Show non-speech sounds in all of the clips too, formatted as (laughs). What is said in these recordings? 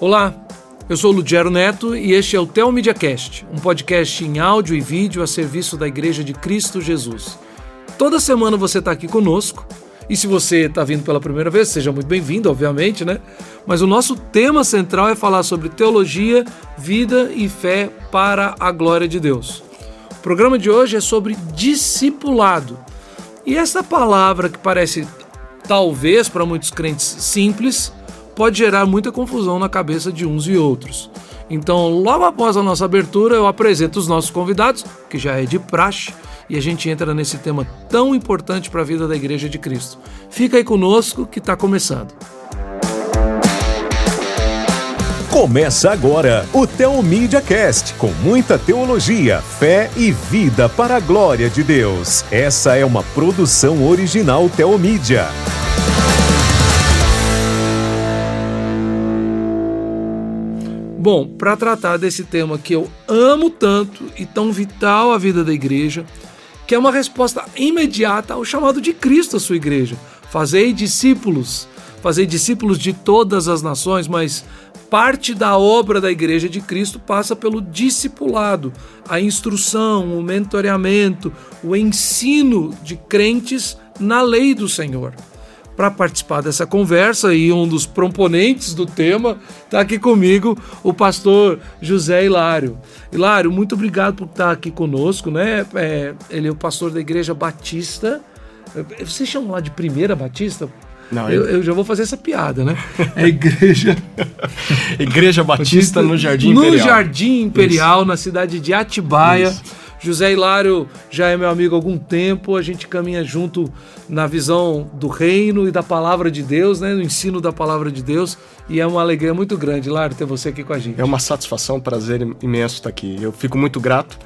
Olá, eu sou Lugero Neto e este é o Tel Cast, um podcast em áudio e vídeo a serviço da Igreja de Cristo Jesus. Toda semana você está aqui conosco e se você está vindo pela primeira vez, seja muito bem-vindo, obviamente, né? Mas o nosso tema central é falar sobre teologia, vida e fé para a glória de Deus. O programa de hoje é sobre discipulado. E essa palavra que parece talvez para muitos crentes simples, pode gerar muita confusão na cabeça de uns e outros. Então, logo após a nossa abertura, eu apresento os nossos convidados, que já é de praxe, e a gente entra nesse tema tão importante para a vida da Igreja de Cristo. Fica aí conosco que está começando. Começa agora o Teomídia Cast, com muita teologia, fé e vida para a glória de Deus. Essa é uma produção original Teomídia. Bom, para tratar desse tema que eu amo tanto e tão vital à vida da igreja, que é uma resposta imediata ao chamado de Cristo à sua igreja. Fazei discípulos, fazei discípulos de todas as nações, mas parte da obra da igreja de Cristo passa pelo discipulado, a instrução, o mentoreamento, o ensino de crentes na lei do Senhor para participar dessa conversa e um dos proponentes do tema está aqui comigo o pastor José Hilário. Hilário, muito obrigado por estar aqui conosco, né? É, ele é o pastor da Igreja Batista. Vocês chamam lá de Primeira Batista? Não, eu, eu, já vou fazer essa piada, né? É igreja. (laughs) igreja Batista, no Jardim Imperial. No Jardim Imperial, Isso. na cidade de Atibaia. Isso. José Hilário já é meu amigo há algum tempo, a gente caminha junto na visão do reino e da palavra de Deus, né, no ensino da palavra de Deus, e é uma alegria muito grande, Hilário, ter você aqui com a gente. É uma satisfação, um prazer imenso estar aqui. Eu fico muito grato.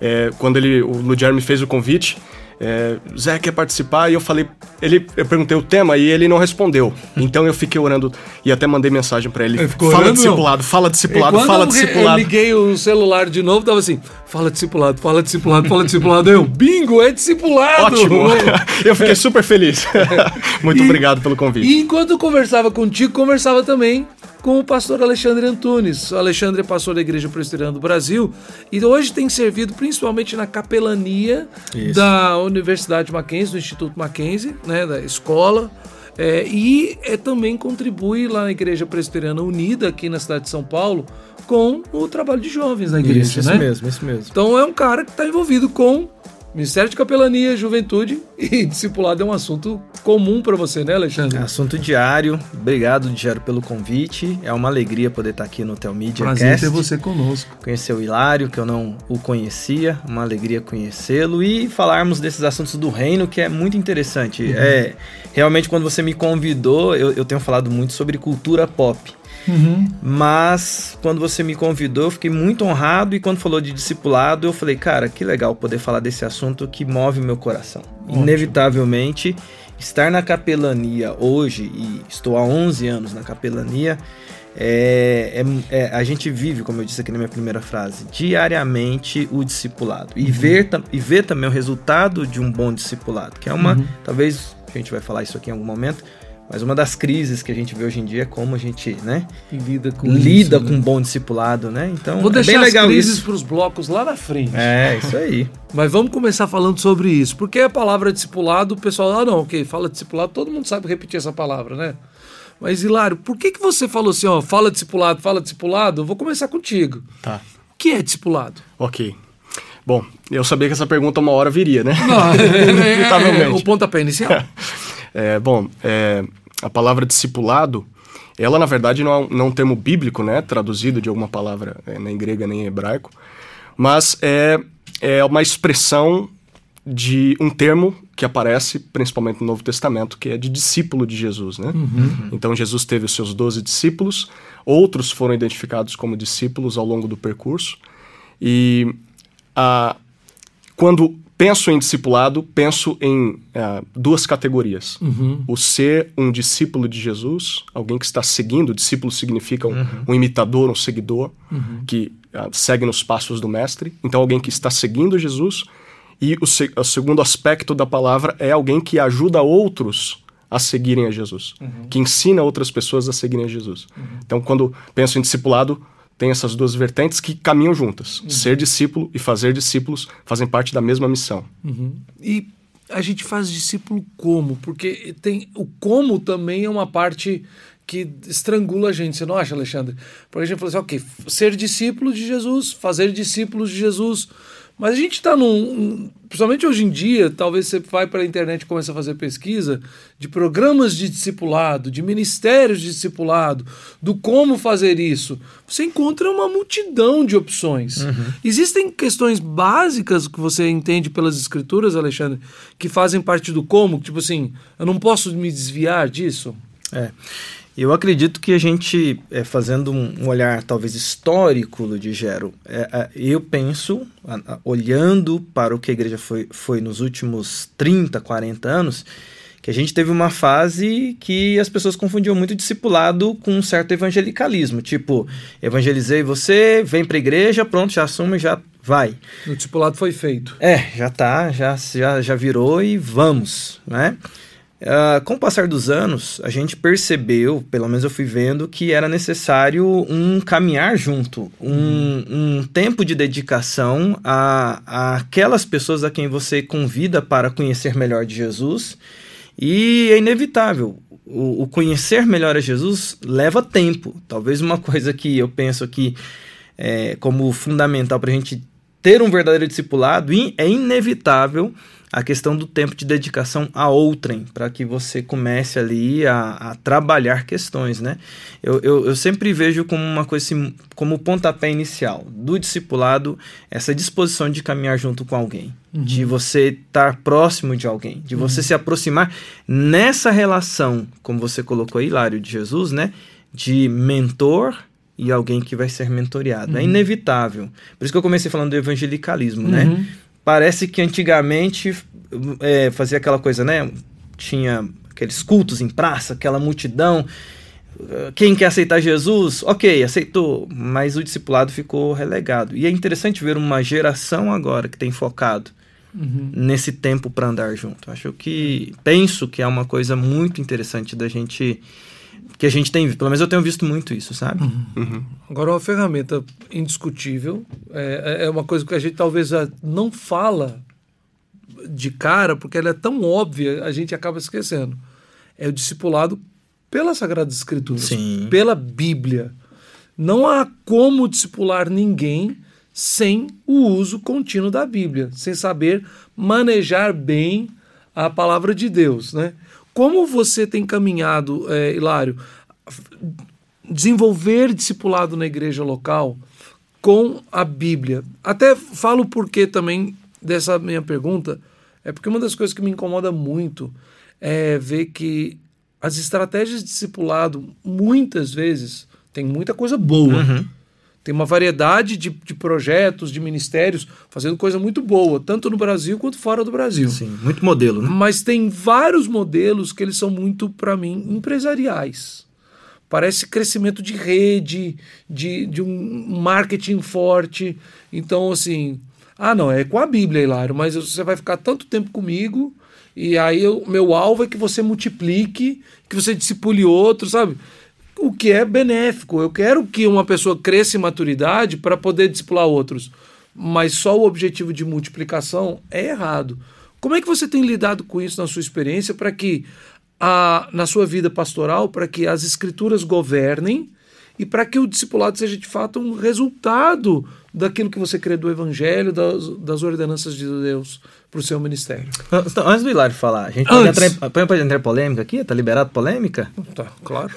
É, quando ele, o Ludiar me fez o convite, é, Zé quer participar? E eu falei, ele, eu perguntei o tema e ele não respondeu. Então eu fiquei orando e até mandei mensagem para ele. Fala orando, discipulado, não. fala discipulado, fala discipulado. Eu liguei o celular de novo, tava assim, fala discipulado, fala discipulado, fala discipulado. Eu, bingo, é discipulado! Ótimo! (laughs) eu fiquei super feliz. (laughs) Muito e, obrigado pelo convite. E enquanto eu conversava contigo, conversava também com o pastor Alexandre Antunes. O Alexandre é pastor da Igreja Presbiteriana do Brasil e hoje tem servido principalmente na capelania Isso. da Universidade Mackenzie, do Instituto Mackenzie, né, da escola. É, e é, também contribui lá na Igreja Presbiteriana Unida, aqui na cidade de São Paulo, com o trabalho de jovens na igreja. Isso, isso né? mesmo, isso mesmo. Então é um cara que está envolvido com Ministério de Capelania, Juventude e (laughs) Discipulado é um assunto comum para você, né, Alexandre? É assunto diário. Obrigado, Diário, pelo convite. É uma alegria poder estar aqui no Telmídia Prazer Cast. ter você conosco. Conhecer o Hilário, que eu não o conhecia. Uma alegria conhecê-lo e falarmos desses assuntos do reino, que é muito interessante. Uhum. É, realmente, quando você me convidou, eu, eu tenho falado muito sobre cultura pop. Uhum. Mas quando você me convidou, eu fiquei muito honrado e quando falou de discipulado, eu falei, cara, que legal poder falar desse assunto que move meu coração. Ótimo. Inevitavelmente, estar na capelania hoje, e estou há 11 anos na capelania, é, é, é, a gente vive, como eu disse aqui na minha primeira frase, diariamente o discipulado. E, uhum. ver, e ver também o resultado de um bom discipulado, que é uma, uhum. talvez, a gente vai falar isso aqui em algum momento, mas uma das crises que a gente vê hoje em dia é como a gente, né, lida com lida isso, com né? um bom discipulado, né? Então, vou é deixar bem legal as crises para os blocos lá na frente. É, isso aí. (laughs) Mas vamos começar falando sobre isso, porque a palavra discipulado, o pessoal, ah, não, OK, fala discipulado, todo mundo sabe repetir essa palavra, né? Mas Hilário, por que que você falou assim, ó, fala discipulado, fala discipulado? Eu vou começar contigo. Tá. O que é discipulado? OK. Bom, eu sabia que essa pergunta uma hora viria, né? Não, (laughs) (laughs) é, é, é, o pontapé inicial. É, bom, é, a palavra discipulado, ela na verdade não é, não é um termo bíblico, né, traduzido de alguma palavra é, nem grega nem hebraico, mas é, é uma expressão de um termo que aparece principalmente no Novo Testamento, que é de discípulo de Jesus, né? Uhum. Então Jesus teve os seus doze discípulos, outros foram identificados como discípulos ao longo do percurso, e a, quando penso em discipulado, penso em uh, duas categorias. Uhum. O ser um discípulo de Jesus, alguém que está seguindo, discípulo significa um, uhum. um imitador, um seguidor, uhum. que uh, segue nos passos do mestre. Então, alguém que está seguindo Jesus. E o, se o segundo aspecto da palavra é alguém que ajuda outros a seguirem a Jesus, uhum. que ensina outras pessoas a seguirem a Jesus. Uhum. Então, quando penso em discipulado, tem essas duas vertentes que caminham juntas. Uhum. Ser discípulo e fazer discípulos fazem parte da mesma missão. Uhum. E a gente faz discípulo como? Porque tem o como também é uma parte que estrangula a gente, você não acha, Alexandre? Porque a gente fala assim, ok, ser discípulo de Jesus, fazer discípulos de Jesus, mas a gente está num. Principalmente hoje em dia, talvez você vai para a internet e comece a fazer pesquisa de programas de discipulado, de ministérios de discipulado, do como fazer isso. Você encontra uma multidão de opções. Uhum. Existem questões básicas que você entende pelas escrituras, Alexandre, que fazem parte do como, tipo assim, eu não posso me desviar disso? É. Eu acredito que a gente, é, fazendo um, olhar talvez histórico, de Gero, é, é, eu penso, a, a, olhando para o que a igreja foi, foi nos últimos 30, 40 anos, que a gente teve uma fase que as pessoas confundiam muito discipulado com um certo evangelicalismo. Tipo, evangelizei você, vem para a igreja, pronto, já assume, já vai. O discipulado foi feito. É, já tá, já, já, já virou e vamos, né? Uh, com o passar dos anos, a gente percebeu, pelo menos eu fui vendo, que era necessário um caminhar junto, um, um tempo de dedicação a, a, aquelas pessoas a quem você convida para conhecer melhor de Jesus. E é inevitável. O, o conhecer melhor a Jesus leva tempo. Talvez uma coisa que eu penso aqui é, como fundamental para a gente ter um verdadeiro discipulado é inevitável a questão do tempo de dedicação a outrem, para que você comece ali a, a trabalhar questões, né? Eu, eu, eu, sempre vejo como uma coisa assim, como pontapé inicial do discipulado, essa disposição de caminhar junto com alguém, uhum. de você estar próximo de alguém, de você uhum. se aproximar nessa relação, como você colocou aí, Lário, de Jesus, né? De mentor e alguém que vai ser mentoreado. É uhum. É inevitável. Por isso que eu comecei falando do evangelicalismo, né? Parece que antigamente é, fazia aquela coisa, né? Tinha aqueles cultos em praça, aquela multidão. Quem quer aceitar Jesus? Ok, aceitou, mas o discipulado ficou relegado. E é interessante ver uma geração agora que tem focado uhum. nesse tempo para andar junto. Acho que penso que é uma coisa muito interessante da gente que a gente tem, pelo menos eu tenho visto muito isso, sabe? Uhum. Uhum. Agora, uma ferramenta indiscutível, é, é uma coisa que a gente talvez não fala de cara, porque ela é tão óbvia, a gente acaba esquecendo. É o discipulado pela Sagrada Escritura, Sim. pela Bíblia. Não há como discipular ninguém sem o uso contínuo da Bíblia, sem saber manejar bem a palavra de Deus, né? Como você tem caminhado, é, Hilário, desenvolver discipulado na igreja local com a Bíblia? Até falo o porquê também dessa minha pergunta, é porque uma das coisas que me incomoda muito é ver que as estratégias de discipulado, muitas vezes, tem muita coisa boa. Uhum. Tem uma variedade de, de projetos, de ministérios fazendo coisa muito boa, tanto no Brasil quanto fora do Brasil. Sim, muito modelo, né? Mas tem vários modelos que eles são muito, para mim, empresariais. Parece crescimento de rede, de, de um marketing forte. Então, assim, ah, não, é com a Bíblia, Hilário, mas você vai ficar tanto tempo comigo e aí o meu alvo é que você multiplique, que você discipule outro, sabe? O que é benéfico. Eu quero que uma pessoa cresça em maturidade para poder discipular outros, mas só o objetivo de multiplicação é errado. Como é que você tem lidado com isso na sua experiência para que a, na sua vida pastoral, para que as escrituras governem e para que o discipulado seja de fato um resultado daquilo que você crê do evangelho, das, das ordenanças de Deus para o seu ministério. Então, antes do Hilário falar, a gente pode entrar, pode entrar em polêmica aqui? Tá liberado polêmica? Tá, claro.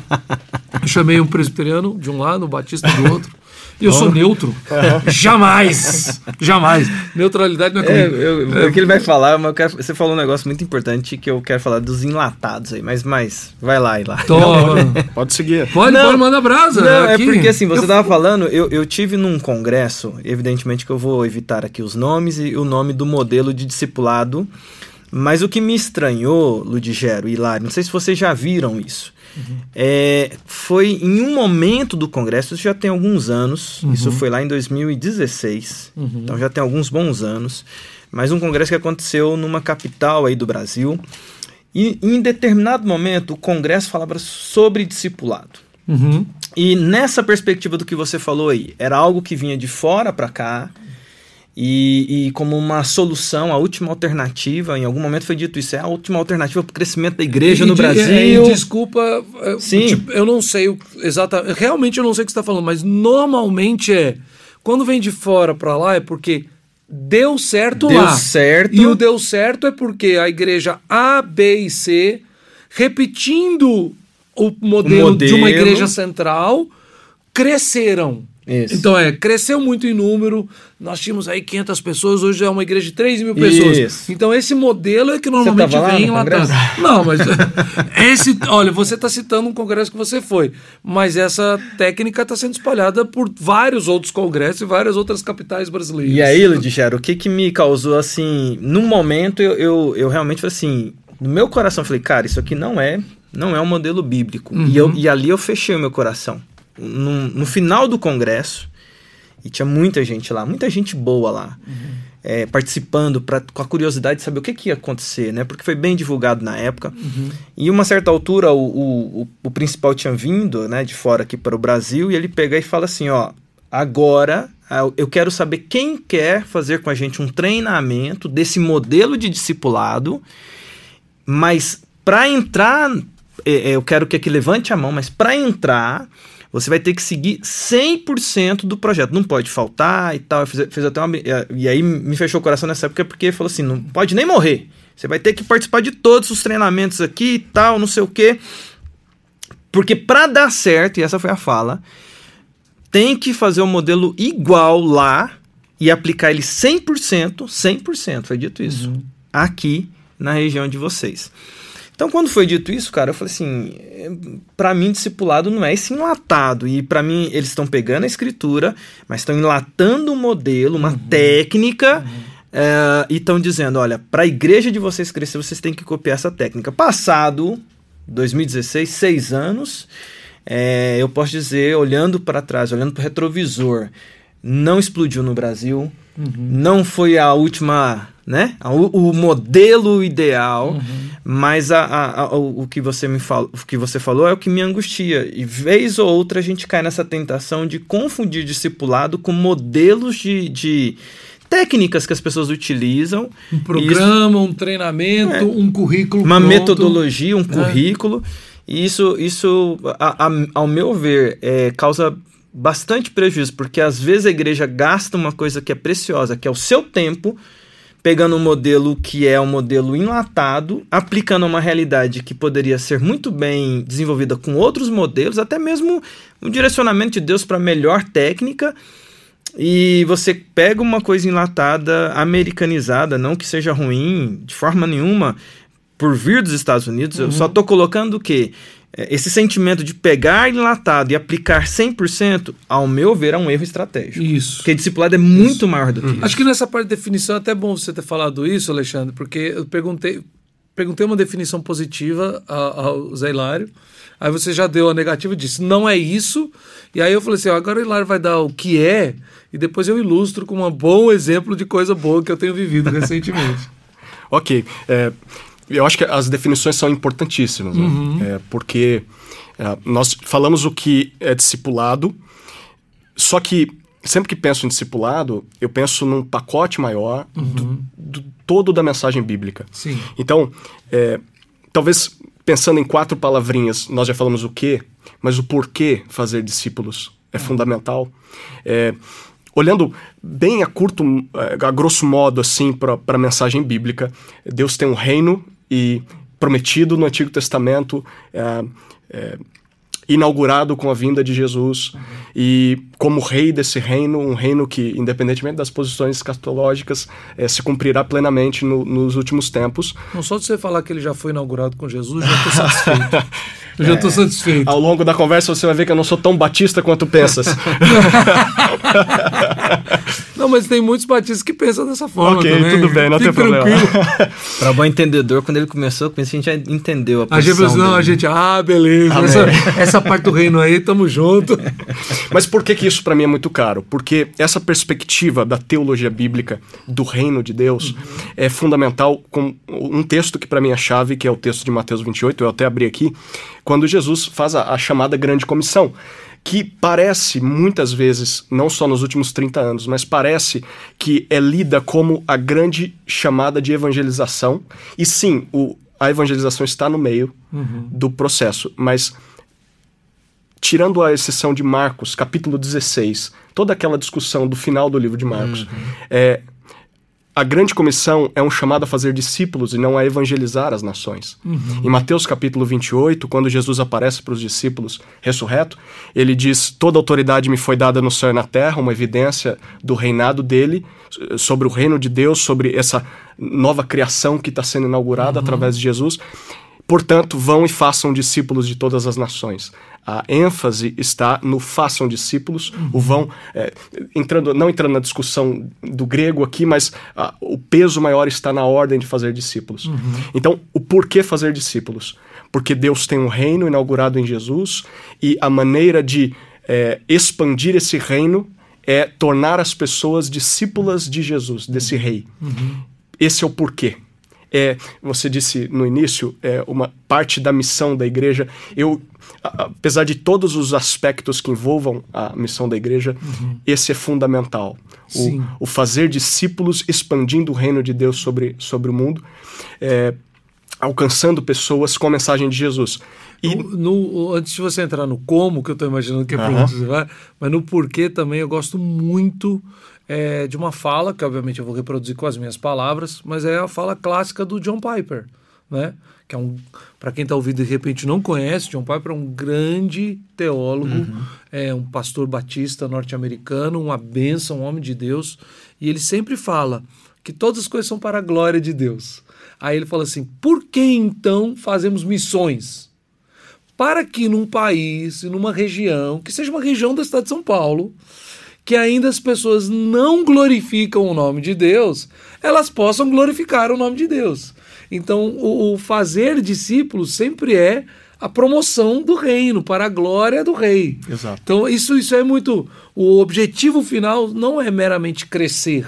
(laughs) Eu chamei um presbiteriano de um lado, um batista do outro. Eu sou neutro. Uhum. Jamais! Jamais! Neutralidade não é comigo. É, eu, é. O que ele vai falar, mas quero, você falou um negócio muito importante que eu quero falar dos enlatados aí. Mas, mas vai lá, e lá. Pode seguir. Pode, não, pode mandar brasa. Não, é porque assim, você estava falando, eu, eu tive num congresso, evidentemente que eu vou evitar aqui os nomes e o nome do modelo de discipulado. Mas o que me estranhou, Ludigero e Hilário, não sei se vocês já viram isso. Uhum. É, foi em um momento do Congresso, isso já tem alguns anos, uhum. isso foi lá em 2016, uhum. então já tem alguns bons anos, mas um Congresso que aconteceu numa capital aí do Brasil, E em determinado momento, o Congresso falava sobre discipulado. Uhum. E nessa perspectiva do que você falou aí, era algo que vinha de fora para cá. E, e, como uma solução, a última alternativa, em algum momento foi dito isso, é a última alternativa para o crescimento da igreja E no de- Brasil. e desculpa, é, Sim. tipo, eu não sei o- exatamente, realmente eu não sei o que você está falando, mas normalmente é quando vem de fora para lá é porque deu certo Deu lá. certo. E o deu certo é porque a igreja A, B e C, repetindo o modelo, de uma modelo. igreja central, cresceram. Isso. Então é, cresceu muito em número, nós tínhamos aí 500 pessoas, hoje é uma igreja de 3 mil pessoas. Isso. Então esse modelo é que normalmente lá vem lá atrás. Não, mas (laughs) esse, olha, você está citando um congresso que você foi, mas essa técnica está sendo espalhada por vários outros congressos e várias outras capitais brasileiras. E aí, Ludigero, o que que me causou, assim, num momento eu, eu, eu realmente falei assim, no meu coração eu falei, cara, isso aqui não é, não é um modelo bíblico. E, eu, e ali eu fechei o meu coração. No, no final do congresso, e tinha muita gente lá, muita gente boa lá, é, participando pra, com a curiosidade de saber o que, que ia acontecer, né? Porque foi bem divulgado na época. E uma certa altura, o, o, o, o principal tinha vindo, né, de fora aqui para o Brasil, e ele pega e fala assim, ó, agora ah, eu quero saber quem quer fazer com a gente um treinamento desse modelo de discipulado, mas para entrar, é, é, eu quero que aqui levante a mão, mas para entrar, você vai ter que seguir 100% do projeto. Não pode faltar e tal. Fiz até uma, e aí me fechou o coração nessa época porque falou assim: não pode nem morrer. Você vai ter que participar de todos os treinamentos aqui e tal, não sei o quê. Porque para dar certo, e essa foi a fala, tem que fazer o modelo igual lá e aplicar ele 100%, 100%, foi dito isso, aqui na região de vocês. Então, quando foi dito isso, cara, eu falei assim, para mim discipulado não é esse enlatado. E para mim eles estão pegando a escritura, mas estão enlatando um modelo, uma técnica eh, e estão dizendo, olha, para a igreja de vocês crescer, vocês têm que copiar essa técnica. Passado 2016, seis anos, é, eu posso dizer, olhando para trás, olhando para o retrovisor, não explodiu no Brasil, não foi a última, né? O, o modelo ideal, mas a, a- a- o, que você me falou, o que você falou é o que me angustia. E vez ou outra a gente cai nessa tentação de confundir discipulado com modelos de, de técnicas que as pessoas utilizam. Um E isso- programa, um treinamento, É. um currículo uma pronto. metodologia, um currículo. E isso, isso a- a- ao meu ver, é, causa bastante prejuízo, porque às vezes a igreja gasta uma coisa que é preciosa, que é o seu tempo, pegando um modelo que é um modelo enlatado, aplicando uma realidade que poderia ser muito bem desenvolvida com outros modelos, até mesmo um direcionamento de Deus para melhor técnica. E você pega uma coisa enlatada, americanizada, não que seja ruim de forma nenhuma, por vir dos Estados Unidos, eu só tô colocando o quê? É, Esse sentimento de pegar enlatado e aplicar 100%, ao meu ver, é um erro estratégico. Isso. Porque discipulado é muito maior do que isso. Acho que nessa parte de definição é até bom você ter falado isso, Alexandre, porque eu perguntei, perguntei uma definição positiva ao Zé Hilário, aí você já deu a negativa e disse, não é isso, e aí eu falei assim, ó, agora o Hilário vai dar o que é, e depois eu ilustro com um bom exemplo de coisa boa que eu tenho vivido recentemente. (laughs) Ok. é, eu acho que as definições são importantíssimas, né? É, porque é, nós falamos o que é discipulado, só que sempre que penso em discipulado, eu penso num pacote maior do, do todo da mensagem bíblica. Sim. Então, é, talvez pensando em quatro palavrinhas, nós já falamos o que, mas o porquê fazer discípulos é fundamental. É, olhando bem a curto, eh, a grosso modo, assim, para a mensagem bíblica, Deus tem um reino e prometido no Antigo Testamento, é, é, inaugurado com a vinda de Jesus e como rei desse reino, um reino que, independentemente das posições escatológicas, eh, se cumprirá plenamente no- nos últimos tempos. Não só de você falar que ele já foi inaugurado com Jesus, já estou satisfeito. (laughs) Eu já estou satisfeito. Ao longo da conversa você vai ver que eu não sou tão batista quanto pensas. (laughs) não, mas tem muitos batistas que pensam dessa forma Ok, também. tudo bem, não Fique tem problema. tranquilo. (laughs) Para bom entendedor, quando ele começou, eu pensei que a gente já entendeu a A gente posição pensa, não, a gente, ah, beleza, essa, essa parte do reino aí, tamo junto. (laughs) Mas por que, que isso para mim é muito caro? Porque essa perspectiva da teologia bíblica do reino de Deus é fundamental com um texto que para mim é chave, que é o texto de Mateus 28, eu até abri aqui, quando Jesus faz a, a chamada grande comissão. Que parece, muitas vezes, não só nos últimos 30 anos, mas parece que é lida como a grande chamada de evangelização. E sim, o, a evangelização está no meio do processo, mas tirando a exceção de Marcos, capítulo 16, toda aquela discussão do final do livro de Marcos, é, a grande comissão é um chamado a fazer discípulos e não a evangelizar as nações. Em Mateus capítulo 28, quando Jesus aparece para os discípulos ressurreto, ele diz: Toda autoridade me foi dada no céu e na terra, uma evidência do reinado dele, sobre o reino de Deus, sobre essa nova criação que está sendo inaugurada através de Jesus. Portanto, vão e façam discípulos de todas as nações. A ênfase está no façam discípulos, o vão, é, entrando, não entrando na discussão do grego aqui, mas ah, o peso maior está na ordem de fazer discípulos. Então, o porquê fazer discípulos? Porque Deus tem um reino inaugurado em Jesus e a maneira de é, expandir esse reino é tornar as pessoas discípulas de Jesus, desse rei. Esse é o porquê é, você disse no início, é uma parte da missão da igreja. Eu, a- apesar de todos os aspectos que envolvam a missão da igreja, esse é fundamental. O, o fazer discípulos expandindo o reino de Deus sobre, sobre o mundo, é, alcançando pessoas com a mensagem de Jesus. E No- no- antes de você entrar no como, que eu estou imaginando que é para onde você vai, mas no porquê também eu gosto muito é, de uma fala, que obviamente eu vou reproduzir com as minhas palavras, mas é a fala clássica do John Piper, né? Que é um, para quem está ouvindo de repente não conhece, John Piper é um grande teólogo, é um pastor batista norte-americano, uma bênção, um homem de Deus, e ele sempre fala que todas as coisas são para a glória de Deus. Aí ele fala assim: por que então fazemos missões? para que num país, numa região, que seja uma região da cidade de São Paulo, que ainda as pessoas não glorificam o nome de Deus, elas possam glorificar o nome de Deus. Então, o, o fazer discípulos sempre é a promoção do reino, para a glória do rei. Exato. Então, isso, isso é muito. O objetivo final não é meramente crescer.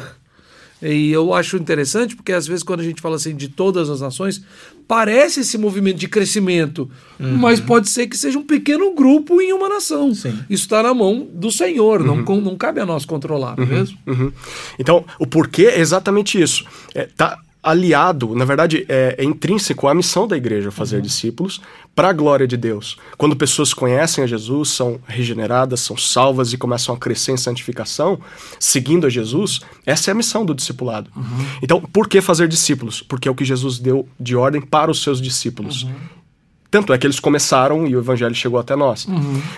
E eu acho interessante porque às vezes quando a gente fala assim de todas as nações, parece esse movimento de crescimento, mas pode ser que seja um pequeno grupo em uma nação. Sim. Isso está na mão do Senhor, não, com- não cabe a nós controlar, não é mesmo? Uhum. Então, o porquê é exatamente isso. É, tá aliado, na verdade, é, é intrínseco à missão da igreja fazer discípulos para a glória de Deus. Quando pessoas conhecem a Jesus, são regeneradas, são salvas e começam a crescer em santificação, seguindo a Jesus, essa é a missão do discipulado. Então, por que fazer discípulos? Porque é o que Jesus deu de ordem para os seus discípulos. Tanto é que eles começaram e o evangelho chegou até nós.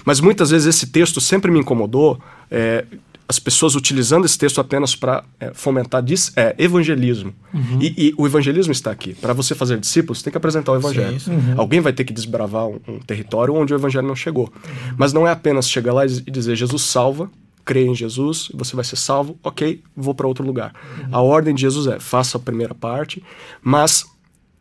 Mas muitas vezes esse texto sempre me incomodou, é, as pessoas utilizando esse texto apenas para fomentar dis- é, evangelismo. E, e o evangelismo está aqui. Para você fazer discípulos, tem que apresentar o evangelho. Sim, sim. Alguém vai ter que desbravar um, um território onde o evangelho não chegou. Mas não é apenas chegar lá e dizer Jesus salva, crê em Jesus, você vai ser salvo, ok, vou para outro lugar. A ordem de Jesus é faça a primeira parte, mas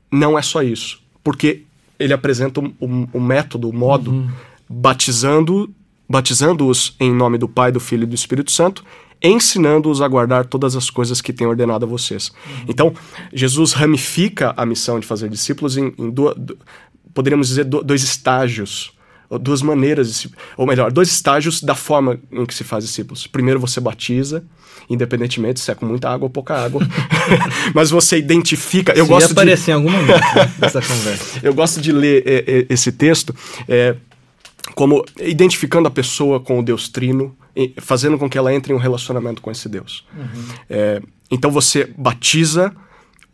não é só isso. Porque ele apresenta um, um- um método, um modo, batizando, batizando-os em nome do Pai, do Filho e do Espírito Santo, ensinando-os a guardar todas as coisas que tem ordenado a vocês. Então, Jesus ramifica a missão de fazer discípulos em, em duas, du- poderíamos dizer, do- dois estágios ou duas maneiras, de se- ou melhor, dois estágios da forma em que se faz discípulos. Primeiro você batiza, independentemente se é com muita água ou pouca água, (laughs) (laughs) mas você identifica. Eu ia gosto de aparecer em algum momento né, dessa conversa. (laughs) eu gosto de ler é, é, esse texto é, como identificando a pessoa com o Deus Trino, e fazendo com que ela entre em um relacionamento com esse Deus. É, então você batiza,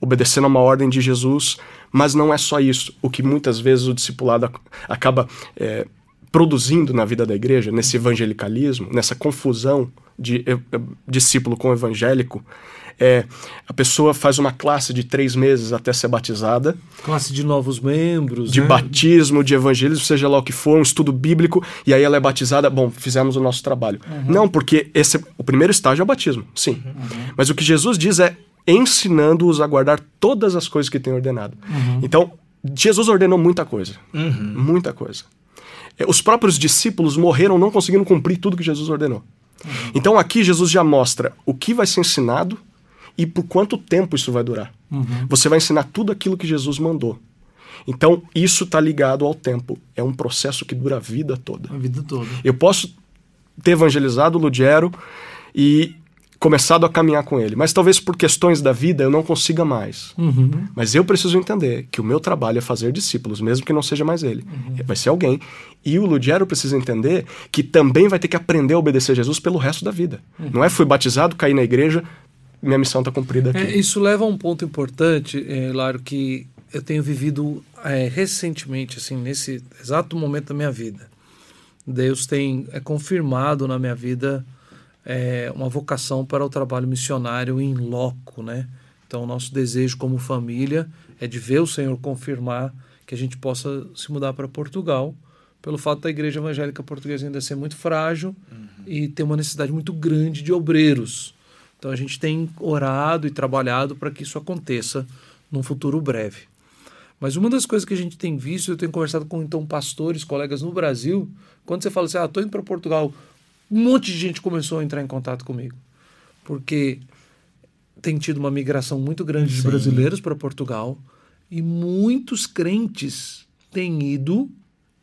obedecendo a uma ordem de Jesus, mas não é só isso. O que muitas vezes o discipulado ac- acaba é, produzindo na vida da igreja, nesse evangelicalismo, nessa confusão de eh, eh, discípulo com evangélico, é a pessoa faz uma classe de três meses até ser batizada. Classe de novos membros. De né? batismo, de evangelismo, seja lá o que for, um estudo bíblico, e aí ela é batizada. Bom, fizemos o nosso trabalho. Uhum. Não, porque esse, o primeiro estágio é o batismo, sim. Uhum. Mas o que Jesus diz é ensinando-os a guardar todas as coisas que tem ordenado. Uhum. Então, Jesus ordenou muita coisa. Uhum. Muita coisa. É, os próprios discípulos morreram não conseguindo cumprir tudo que Jesus ordenou. Uhum. Então aqui Jesus já mostra o que vai ser ensinado e por quanto tempo isso vai durar. Uhum. Você vai ensinar tudo aquilo que Jesus mandou. Então isso está ligado ao tempo. É um processo que dura a vida toda. A vida toda. Eu posso ter evangelizado o Lugero e começado a caminhar com ele. Mas talvez por questões da vida eu não consiga mais. Uhum. Mas eu preciso entender que o meu trabalho é fazer discípulos, mesmo que não seja mais ele. Uhum. Vai ser alguém. E o Ludiero precisa entender que também vai ter que aprender a obedecer a Jesus pelo resto da vida. Uhum. Não é fui batizado, caí na igreja, minha missão está cumprida aqui. É, isso leva a um ponto importante, é, Laro, que eu tenho vivido é, recentemente, assim, nesse exato momento da minha vida. Deus tem é, confirmado na minha vida é, uma vocação para o trabalho missionário em loco, né? Então, nosso desejo como família é de ver o Senhor confirmar que a gente possa se mudar para Portugal, pelo fato da igreja evangélica portuguesa ainda ser muito frágil uhum. e ter uma necessidade muito grande de obreiros. Então, a gente tem orado e trabalhado para que isso aconteça num futuro breve. Mas uma das coisas que a gente tem visto, eu tenho conversado com então pastores, colegas no Brasil, quando você fala assim, ah, estou indo para Portugal, um monte de gente começou a entrar em contato comigo. Porque tem tido uma migração muito grande Sim. de brasileiros para Portugal e muitos crentes têm ido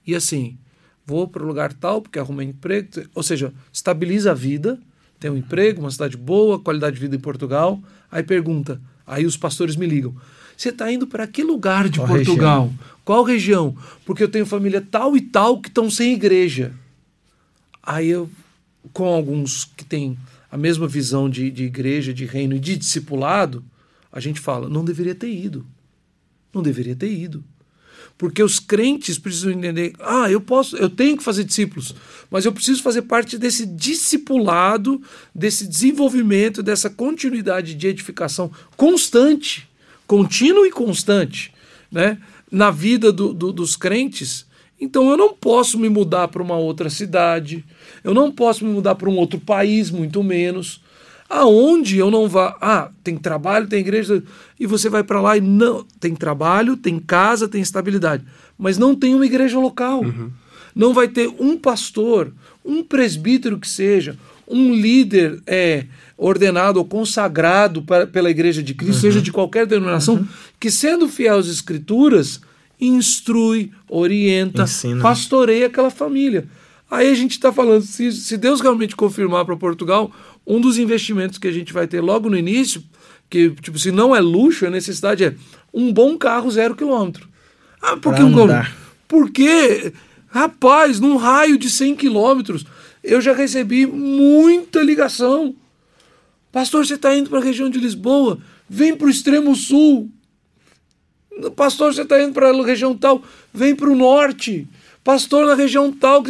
e assim, vou para o lugar tal porque arrumei emprego, ou seja, estabiliza a vida, tem um emprego, uma cidade boa, qualidade de vida em Portugal. Aí pergunta, aí os pastores me ligam: você está indo para que lugar de Qual Portugal? Região? Qual região? Porque eu tenho família tal e tal que estão sem igreja. Aí eu com alguns que têm a mesma visão de, de igreja, de reino e de discipulado, a gente fala, não deveria ter ido. Não deveria ter ido. Porque os crentes precisam entender, ah, eu posso, eu tenho que fazer discípulos, mas eu preciso fazer parte desse discipulado, desse desenvolvimento, dessa continuidade de edificação constante, contínua e constante, né? Na vida do, do, dos crentes. Então eu não posso me mudar para uma outra cidade, eu não posso me mudar para um outro país, muito menos. Aonde eu não vá. Ah, tem trabalho, tem igreja. E você vai para lá e não. Tem trabalho, tem casa, tem estabilidade. Mas não tem uma igreja local. Uhum. Não vai ter um pastor, um presbítero que seja, um líder é, ordenado ou consagrado para, pela igreja de Cristo, uhum. seja de qualquer denominação, uhum. que sendo fiel às escrituras, instrui, orienta, Ensina. pastoreia aquela família. Aí a gente está falando, se, se Deus realmente confirmar para Portugal, um dos investimentos que a gente vai ter logo no início, que tipo, se não é luxo, a necessidade é um bom carro zero quilômetro. Ah, por que um Porque, rapaz, num raio de 100 quilômetros, eu já recebi muita ligação. Pastor, você está indo para a região de Lisboa? Vem para o extremo sul. Pastor, você está indo para a região tal? Vem para o norte. Pastor, na região tal.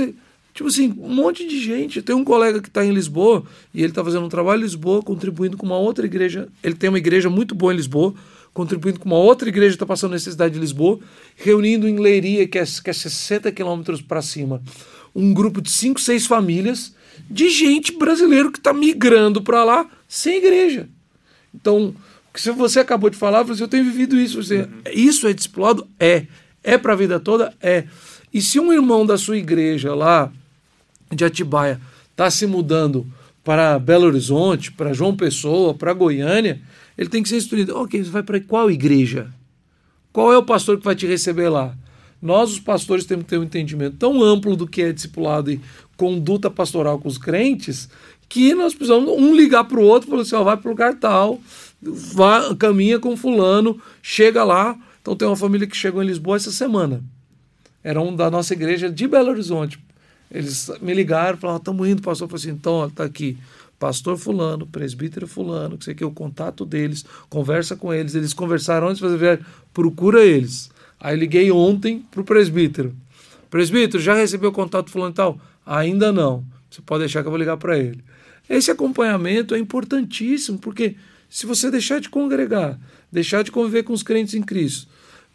Tipo assim, um monte de gente. Tem um colega que está em Lisboa e ele está fazendo um trabalho em Lisboa, contribuindo com uma outra igreja. Ele tem uma igreja muito boa em Lisboa, contribuindo com uma outra igreja que está passando necessidade de Lisboa, reunindo em Leiria, que é, que é 60 quilômetros para cima, um grupo de 5, 6 famílias de gente brasileiro que está migrando para lá sem igreja. Então, se você acabou de falar, você, eu tenho vivido isso. Você, uhum. Isso é discipulado? É. É para a vida toda? É. E se um irmão da sua igreja lá de Atibaia está se mudando para Belo Horizonte, para João Pessoa, para Goiânia, ele tem que ser instruído. Ok, você vai para qual igreja? Qual é o pastor que vai te receber lá? Nós, os pastores, temos que ter um entendimento tão amplo do que é discipulado e conduta pastoral com os crentes que nós precisamos um ligar para o outro e falar assim: ó, vai para o lugar tal, vá, caminha com fulano, chega lá. Então tem uma família que chegou em Lisboa essa semana. Era um da nossa igreja de Belo Horizonte. Eles me ligaram, falaram, estamos indo, pastor. Eu falei assim, então, está aqui, pastor fulano, presbítero fulano, que sei que o contato deles, conversa com eles. Eles conversaram antes de fazer viagem, procura eles. Aí liguei ontem para o presbítero. Presbítero, já recebeu contato fulano e tal? Ainda não. Você pode deixar que eu vou ligar para ele. Esse acompanhamento é importantíssimo, porque se você deixar de congregar, deixar de conviver com os crentes em Cristo,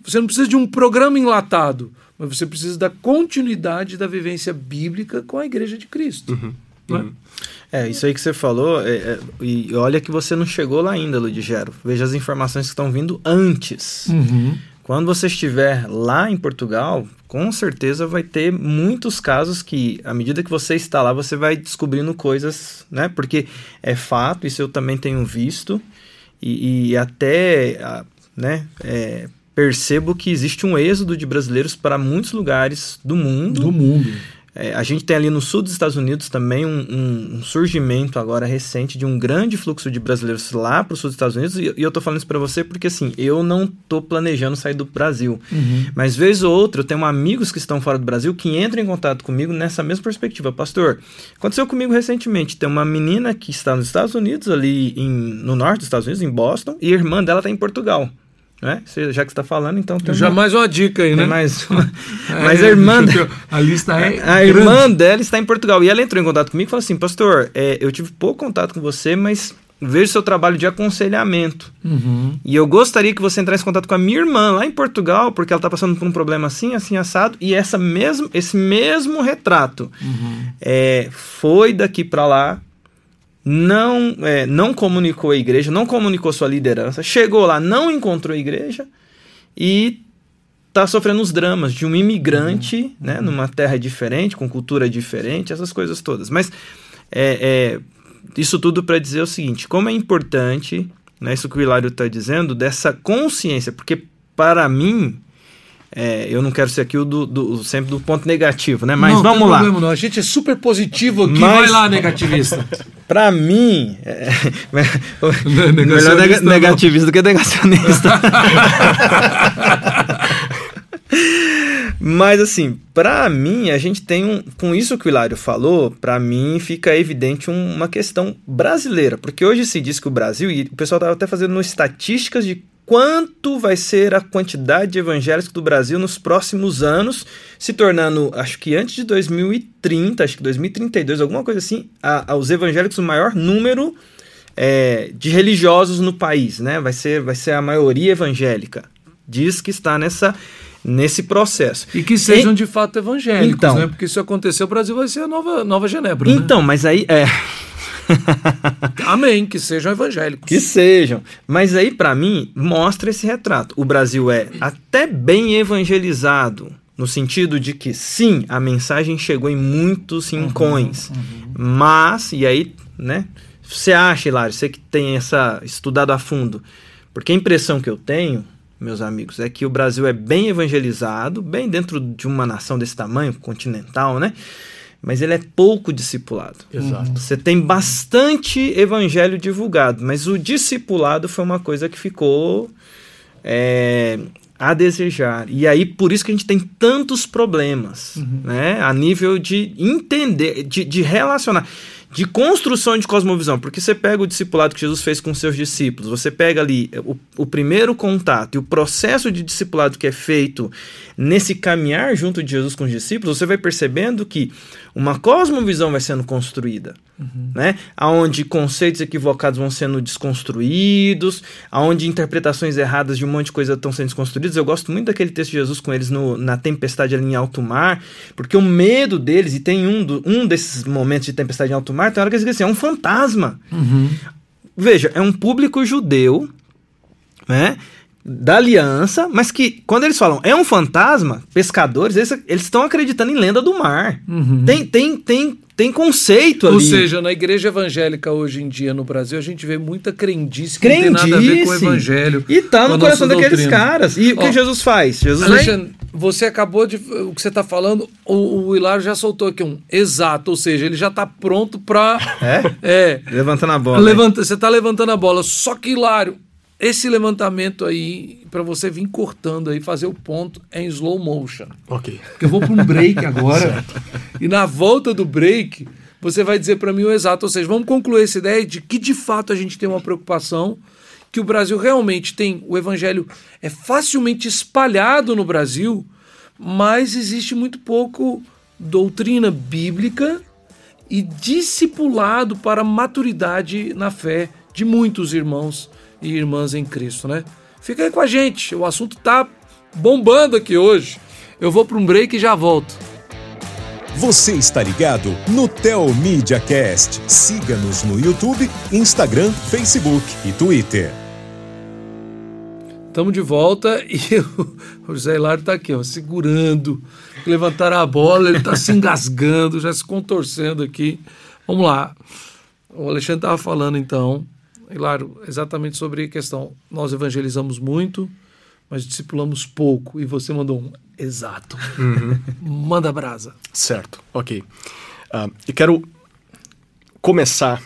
você não precisa de um programa enlatado, mas você precisa da continuidade da vivência bíblica com a igreja de Cristo. Uhum. Uhum. É, isso aí que você falou, é, é, e olha que você não chegou lá ainda, Ludigero. Veja as informações que estão vindo antes. Uhum. Quando você estiver lá em Portugal, com certeza vai ter muitos casos que, à medida que você está lá, você vai descobrindo coisas, né? Porque é fato, isso eu também tenho visto, e, e até, né? É, percebo que existe um êxodo de brasileiros para muitos lugares do mundo. Do mundo. É, a gente tem ali no sul dos Estados Unidos também um, um, um surgimento agora recente de um grande fluxo de brasileiros lá para o sul dos Estados Unidos. E, e eu estou falando isso para você porque, assim, eu não estou planejando sair do Brasil. Uhum. Mas, vez ou outra, eu tenho amigos que estão fora do Brasil que entram em contato comigo nessa mesma perspectiva. Pastor, aconteceu comigo recentemente. Tem uma menina que está nos Estados Unidos, ali em, no norte dos Estados Unidos, em Boston, e a irmã dela está em Portugal. Né? Já que está falando, então tem Já uma... mais uma dica aí, né? Mais (laughs) uma... É, Mas a irmã. (laughs) a lista é. A, a irmã dela está em Portugal. E ela entrou em contato comigo e falou assim: Pastor, é, eu tive pouco contato com você, mas vejo seu trabalho de aconselhamento. Uhum. E eu gostaria que você entrasse em contato com a minha irmã lá em Portugal, porque ela está passando por um problema assim, assim, assado. E essa mesmo, esse mesmo retrato uhum. é, foi daqui para lá não, é, não comunicou a igreja, não comunicou sua liderança, chegou lá, não encontrou a igreja e está sofrendo os dramas de um imigrante, uhum. né, numa terra diferente, com cultura diferente, essas coisas todas. Mas é, é isso tudo para dizer o seguinte: como é importante, né, isso que o Hilário está dizendo, dessa consciência, porque para mim é, eu não quero ser aqui o do, do, sempre do ponto negativo, né? Mas não, vamos lá. Problema, não. A gente é super positivo aqui. Mas, vai lá, negativista. (laughs) Para mim, é, (laughs) melhor neg negativista do que negacionista. (laughs) Mas assim, para mim, a gente tem um. Com isso que o Hilário falou, para mim fica evidente um, uma questão brasileira. Porque hoje se diz que o Brasil, e o pessoal estava até fazendo estatísticas de quanto vai ser a quantidade de evangélicos do Brasil nos próximos anos, se tornando, acho que antes de 2030, acho que 2032, alguma coisa assim, a, a, os evangélicos o maior número é, de religiosos no país, né? Vai ser, vai ser a maioria evangélica. Diz que está nessa nesse processo. E que sejam e, de fato evangélicos, então, né? Porque se acontecer, o Brasil vai ser a nova, nova Genebra. Né? Então, né? mas aí é. (laughs) Amém, que sejam evangélicos. Que sejam. Mas aí, para mim, mostra esse retrato. O Brasil é até bem evangelizado, no sentido de que, sim, a mensagem chegou em muitos uhum, rincões. Uhum, uhum. Mas, e aí, né? Você acha, Hilário, você que tem essa estudado a fundo, porque a impressão que eu tenho, meus amigos, é que o Brasil é bem evangelizado, bem dentro de uma nação desse tamanho, continental, né? Mas ele é pouco discipulado. Exato. Você tem bastante evangelho divulgado, mas o discipulado foi uma coisa que ficou é, a desejar. E aí, por isso que a gente tem tantos problemas, uhum. né? A nível de entender, de, de relacionar de construção de cosmovisão, porque você pega o discipulado que Jesus fez com seus discípulos, você pega ali o, o, primeiro contato e o processo de discipulado que é feito nesse caminhar junto de Jesus com os discípulos, você vai percebendo que uma cosmovisão vai sendo construída, uhum. né? Aonde conceitos equivocados vão sendo desconstruídos, aonde interpretações erradas de um monte de coisa estão sendo desconstruídas. Eu gosto muito daquele texto de Jesus com eles no, na tempestade ali em alto mar, porque o medo deles, e tem um, do, um desses momentos de tempestade em alto mar, tem hora que eles dizem assim, é um fantasma. Uhum. Veja, é um público judeu, né? Da aliança, mas que quando eles falam é um fantasma, pescadores, eles estão acreditando em lenda do mar. Uhum. Tem, tem, tem, tem conceito ali. Ou seja, na igreja evangélica hoje em dia no Brasil, a gente vê muita crendice que crendice. não tem nada a ver com o evangelho. E tá no coração daqueles caras. E Ó, o que Jesus faz? Jesus Alexandre, você acabou de. O que você está falando, o, o Hilário já soltou aqui um exato, ou seja, ele já está pronto para. É? É. Levantando a bola. Levanta, você está levantando a bola. Só que, Hilário, esse levantamento aí, para você vir cortando aí, fazer o ponto é em slow motion. Ok. Porque eu vou para um break (laughs) agora. e na volta do break, você vai dizer para mim o exato. Ou seja, vamos concluir essa ideia de que de fato a gente tem uma preocupação, que o Brasil realmente tem, o evangelho é facilmente espalhado no Brasil, mas existe muito pouco doutrina bíblica e discipulado para maturidade na fé de muitos irmãos e irmãs em Cristo, né? Fica aí com a gente, o assunto tá bombando aqui hoje. Eu vou para um break e já volto. Você está ligado no Tel Media Cast. Siga-nos no YouTube, Instagram, Facebook e Twitter. Estamos de volta e (laughs) o José Hilário está aqui, ó, segurando. Levantaram a bola, ele está se engasgando, já se contorcendo aqui. Vamos lá. O Alexandre estava falando então, Hilário, exatamente sobre a questão. Nós evangelizamos muito, mas discipulamos pouco. E você mandou um exato. Uhum. (laughs) Manda brasa. Certo, ok. Uh, eu quero começar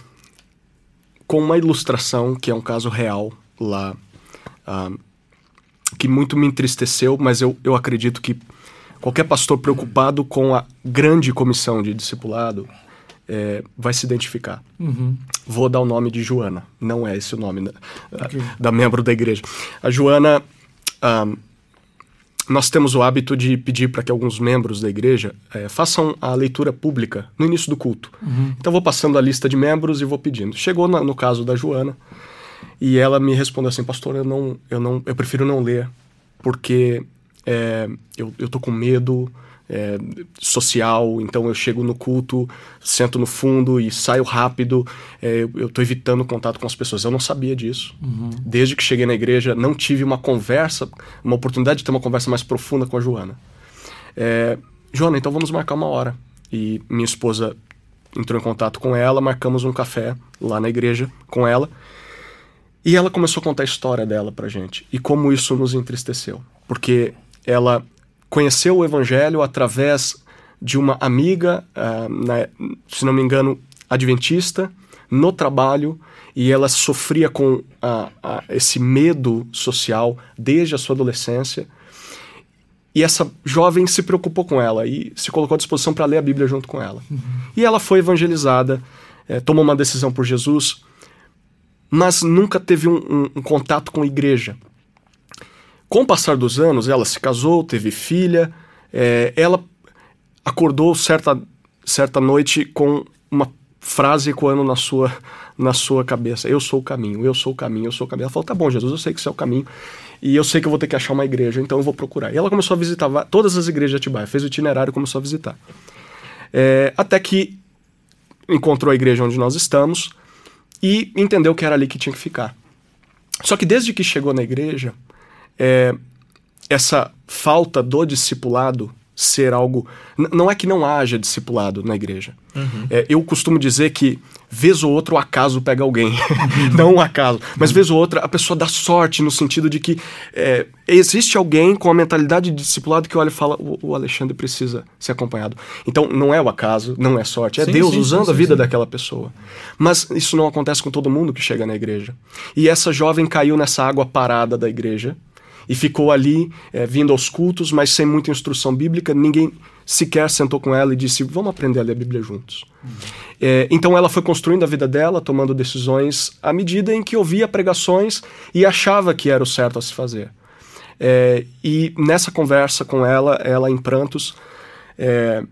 com uma ilustração que é um caso real lá. Uh, que muito me entristeceu, mas eu, eu acredito que qualquer pastor preocupado com a grande comissão de discipulado é, vai se identificar. Uhum. Vou dar o nome de Joana, não é esse o nome da, okay. da membro da igreja. A Joana, um, nós temos o hábito de pedir para que alguns membros da igreja é, façam a leitura pública no início do culto. Uhum. Então vou passando a lista de membros e vou pedindo. Chegou na, no caso da Joana, e ela me respondeu assim, pastor, eu não, eu não, eu prefiro não ler, porque é, eu, eu tô com medo é, social, então eu chego no culto, sento no fundo e saio rápido, é, eu tô evitando contato com as pessoas. Eu não sabia disso. Uhum. Desde que cheguei na igreja, não tive uma conversa, uma oportunidade de ter uma conversa mais profunda com a Joana. É, Joana, então vamos marcar uma hora. E minha esposa entrou em contato com ela, marcamos um café lá na igreja com ela. E ela começou a contar a história dela pra gente e como isso nos entristeceu, porque ela conheceu o evangelho através de uma amiga, uh, se não me engano, adventista, no trabalho, e ela sofria com uh, esse medo social desde a sua adolescência. E essa jovem se preocupou com ela e se colocou à disposição para ler a Bíblia junto com ela. Uhum. E ela foi evangelizada, eh, tomou uma decisão por Jesus mas nunca teve um, um, um contato com igreja. Com o passar dos anos, ela se casou, teve filha, é, ela acordou certa, certa noite com uma frase ecoando na sua, na sua cabeça: Eu sou o caminho, eu sou o caminho, eu sou o caminho. Ela falou: Tá bom, Jesus, eu sei que você é o caminho e eu sei que eu vou ter que achar uma igreja, então eu vou procurar. E ela começou a visitar todas as igrejas de Atibaia, fez o itinerário e começou a visitar. É, até que encontrou a igreja onde nós estamos e entendeu que era ali que tinha que ficar. Só que desde que chegou na igreja, é, essa falta do discipulado ser algo. Não é que não haja discipulado na igreja. Uhum. É, eu costumo dizer que, vez ou outra, o acaso pega alguém. (laughs) não o acaso. Mas, vez ou outra, a pessoa dá sorte no sentido de que é, existe alguém com a mentalidade de discipulado que olha e fala: o, o, Alexandre precisa ser acompanhado. Então, não é o acaso, não é sorte. É sim, Deus sim, usando sim, a vida daquela pessoa. Mas isso não acontece com todo mundo que chega na igreja. E essa jovem caiu nessa água parada da igreja e ficou ali é, vindo aos cultos, mas sem muita instrução bíblica. Ninguém sequer sentou com ela e disse: Vamos aprender a ler a Bíblia juntos. Uhum. É, então ela foi construindo a vida dela, tomando decisões à medida em que ouvia pregações e achava que era o certo a se fazer. É, e nessa conversa com ela, ela em prantos, é,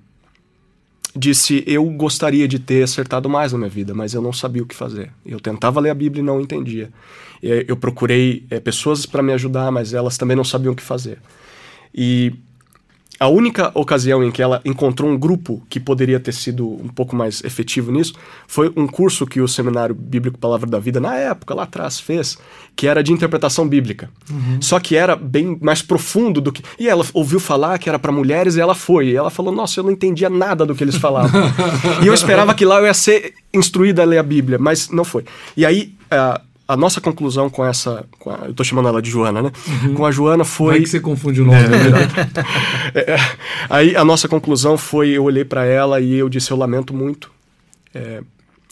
disse: Eu gostaria de ter acertado mais na minha vida, mas eu não sabia o que fazer. Eu tentava ler a Bíblia e não entendia. Eu procurei é, pessoas para me ajudar, mas elas também não sabiam o que fazer. E a única ocasião em que ela encontrou um grupo que poderia ter sido um pouco mais efetivo nisso foi um curso que o Seminário Bíblico Palavra da Vida, na época, lá atrás, fez, que era de interpretação bíblica. Uhum. Só que era bem mais profundo do que. E ela ouviu falar que era para mulheres e ela foi. E ela falou: Nossa, eu não entendia nada do que eles falavam. (laughs) e eu esperava que lá eu ia ser instruída a ler a Bíblia, mas não foi. E aí. Uh, a nossa conclusão com essa. Com a, eu tô chamando ela de Joana, né? Uhum. Com a Joana foi. Vai que você confunde o nome, é, né? (laughs) é, aí a nossa conclusão foi: eu olhei para ela e eu disse, eu lamento muito. É,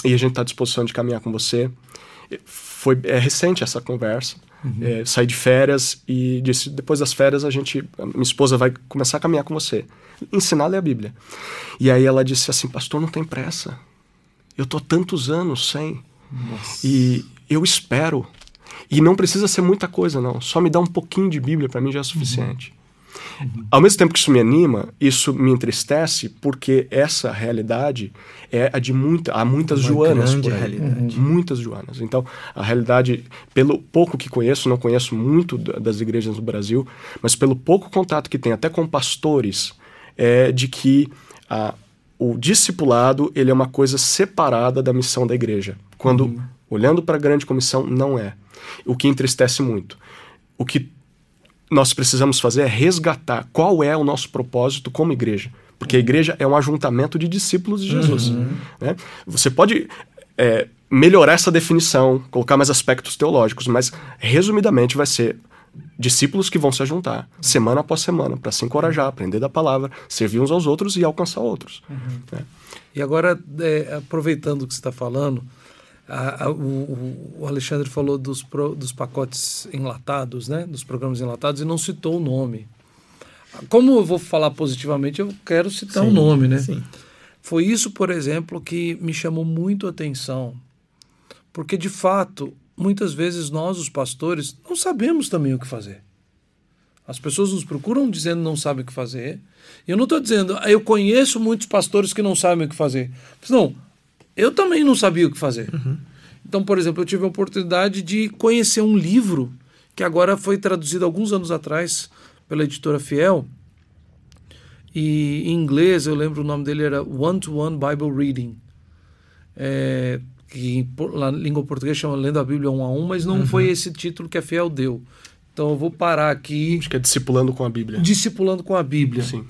e a gente está à disposição de caminhar com você. Foi é recente essa conversa. Uhum. É, saí de férias e disse: depois das férias a gente, a minha esposa vai começar a caminhar com você, ensinar a ler a Bíblia. E aí ela disse assim: Pastor, não tem pressa. Eu tô tantos anos sem. Nossa. E eu espero. E não precisa ser muita coisa, não. Só me dá um pouquinho de Bíblia, para mim já é suficiente. Uhum. Ao mesmo tempo que isso me anima, isso me entristece, porque essa realidade é a de muita, há muitas Uma Joanas por aí. realidade. Muitas Joanas. Então, a realidade, pelo pouco que conheço, não conheço muito da- das igrejas no Brasil, mas pelo pouco contato que tem, até com pastores, é de que a, o discipulado ele é uma coisa separada da missão da igreja. Quando, olhando para a grande comissão, não é. O que entristece muito. O que nós precisamos fazer é resgatar qual é o nosso propósito como igreja. Porque a igreja é um ajuntamento de discípulos de Jesus. né? Você pode é, melhorar essa definição, colocar mais aspectos teológicos, mas resumidamente vai ser discípulos que vão se juntar semana após semana para se encorajar, aprender da palavra, servir uns aos outros e alcançar outros. né? E agora, é, aproveitando o que você está falando, a- a- o, o- Alexandre falou dos, pro- dos pacotes enlatados, né? Dos programas enlatados e não citou o nome. Como eu vou falar positivamente, eu quero citar o Sim, nome, né? Sim. Foi isso, por exemplo, que me chamou muito a atenção. Porque, de fato, muitas vezes nós, os pastores, não sabemos também o que fazer. As pessoas nos procuram dizendo não sabem o que fazer. E eu não estou dizendo, "Ah, eu conheço muitos pastores que não sabem o que fazer. Não, eu também não sabia o que fazer. Então, por exemplo, eu tive a oportunidade de conhecer um livro que agora foi traduzido alguns anos atrás pela editora Fiel. E em inglês, eu lembro o nome dele era One to One Bible Reading. É, que na língua portuguesa chama Lendo a Bíblia um a um, mas não foi esse título que a Fiel deu. Então eu vou parar aqui, Acho que é discipulando com a Bíblia. discipulando com a Bíblia. Sim.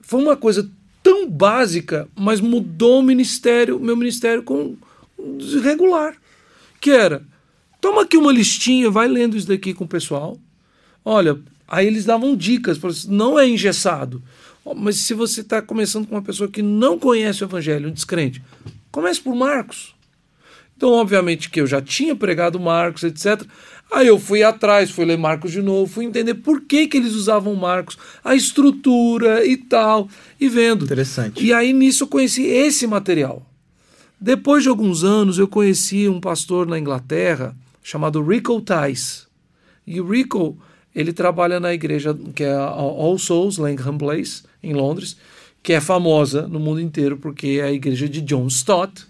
Foi uma coisa tão básica, mas mudou o ministério, meu ministério com regular, que era toma aqui uma listinha, vai lendo isso daqui com o pessoal. Olha, aí eles davam dicas, assim, não é engessado. Mas se você está começando com uma pessoa que não conhece o evangelho, um descrente, comece por Marcos. Então, obviamente que eu já tinha pregado Marcos, etc. Aí eu fui atrás, fui ler Marcos de novo, fui entender por que, que eles usavam Marcos, a estrutura e tal, e vendo. Interessante. E aí nisso eu conheci esse material. Depois de alguns anos, eu conheci um pastor na Inglaterra chamado Rico Tice. E o Rico, ele trabalha na igreja que é All Souls, Langham Place, em Londres, que é famosa no mundo inteiro porque é a igreja de John Stott,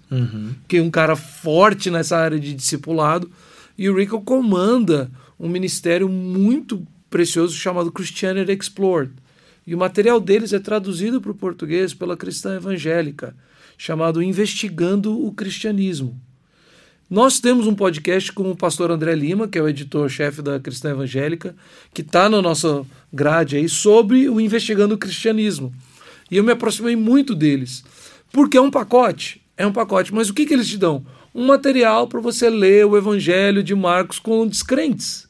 que é um cara forte nessa área de discipulado. E o Rico comanda um ministério muito precioso chamado Christianity Explored. E o material deles é traduzido para o português pela cristã evangélica, chamado Investigando o Cristianismo. Nós temos um podcast com o pastor André Lima, que é o editor-chefe da Cristã Evangélica, que está na nossa grade aí, sobre o Investigando o Cristianismo. E eu me aproximei muito deles, porque é um pacote, é um pacote, mas o que, que eles te dão? Um material para você ler o Evangelho de Marcos com descrentes.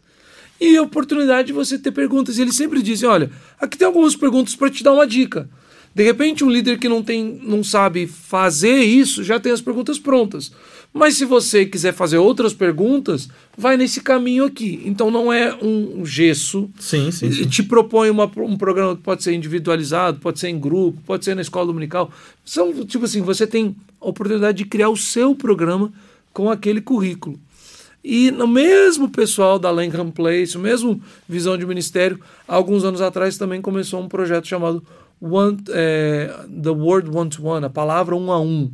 E a oportunidade de você ter perguntas. E eles sempre dizem: olha, aqui tem algumas perguntas para te dar uma dica. De repente, um líder que não tem, não sabe fazer isso já tem as perguntas prontas. Mas se você quiser fazer outras perguntas, vai nesse caminho aqui. Então não é um gesso. Sim, sim, sim. te propõe uma- um programa que pode ser individualizado, pode ser em grupo, pode ser na escola dominical. São, tipo assim, você tem oportunidade de criar o seu programa com aquele currículo. E no mesmo pessoal da Langham Place, o mesmo visão de ministério, alguns anos atrás também começou um projeto chamado One, é, The Word One to One, a palavra um a um,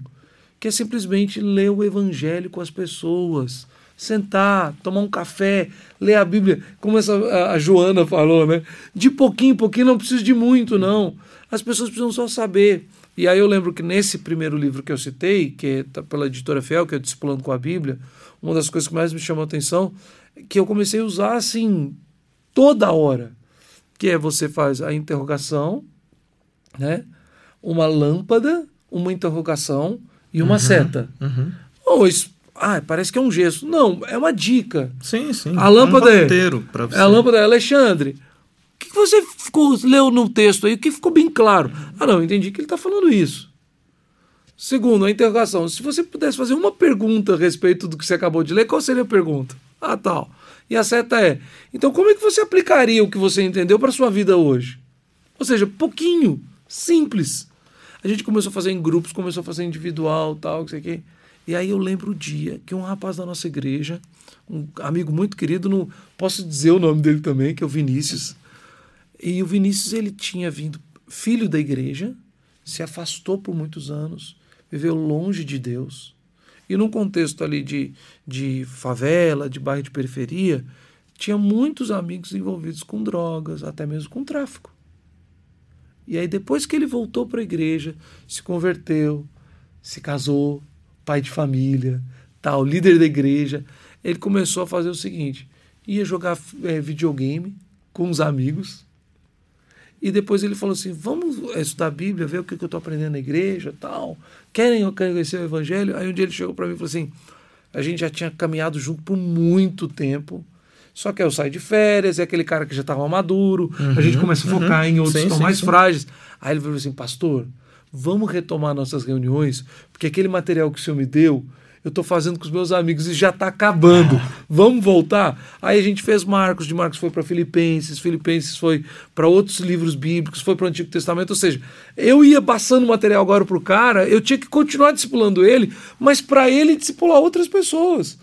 que é simplesmente ler o evangelho com as pessoas, sentar, tomar um café, ler a Bíblia, como essa, a, a Joana falou, né? De pouquinho em pouquinho, não precisa de muito, não. As pessoas precisam só saber. E aí eu lembro que nesse primeiro livro que eu citei, que é tá pela editora Fiel, que é Discipulando com a Bíblia, uma das coisas que mais me chamou a atenção, que eu comecei a usar assim, toda hora, que é você faz a interrogação, né? Uma lâmpada, uma interrogação e uma seta. Uhum. Oh, isso, ah, parece que é um gesso. Não, é uma dica. Sim, sim. A lâmpada é é- um você. É a lâmpada é Alexandre. Que que você ficou, leu no texto aí? O que ficou bem claro? Ah, não, entendi que ele está falando isso. Segundo, a interrogação. Se você pudesse fazer uma pergunta a respeito do que você acabou de ler, qual seria a pergunta? Ah, tal. E a seta é: então como é que você aplicaria o que você entendeu para sua vida hoje? Ou seja, pouquinho, simples. A gente começou a fazer em grupos, começou a fazer individual, tal, sei o quê. E aí eu lembro o dia que um rapaz da nossa igreja, um amigo muito querido, não posso dizer o nome dele também, que é o Vinícius. E o Vinícius ele tinha vindo filho da igreja, se afastou por muitos anos, viveu longe de Deus. E num contexto ali de, de favela, de bairro de periferia, tinha muitos amigos envolvidos com drogas, até mesmo com tráfico. E aí, depois que ele voltou para a igreja, se converteu, se casou, pai de família, tal, líder da igreja, ele começou a fazer o seguinte: ia jogar é, videogame com os amigos. E depois ele falou assim: vamos estudar a Bíblia, ver o que, que eu estou aprendendo na igreja tal. Querem conhecer o Evangelho? Aí um dia ele chegou para mim e falou assim: a gente já tinha caminhado junto por muito tempo. Só que eu saio de férias, é aquele cara que já estava maduro, uhum, a gente começa a focar uhum. em outros sim, que estão sim, mais sim. frágeis. Aí ele falou assim: pastor, vamos retomar nossas reuniões, porque aquele material que o senhor me deu, eu estou fazendo com os meus amigos e já está acabando. (laughs) Vamos voltar? Aí a gente fez Marcos, de Marcos foi para Filipenses, Filipenses foi para outros livros bíblicos, foi para o Antigo Testamento. Ou seja, eu ia passando material agora para o cara, eu tinha que continuar discipulando ele, mas para ele discipular outras pessoas.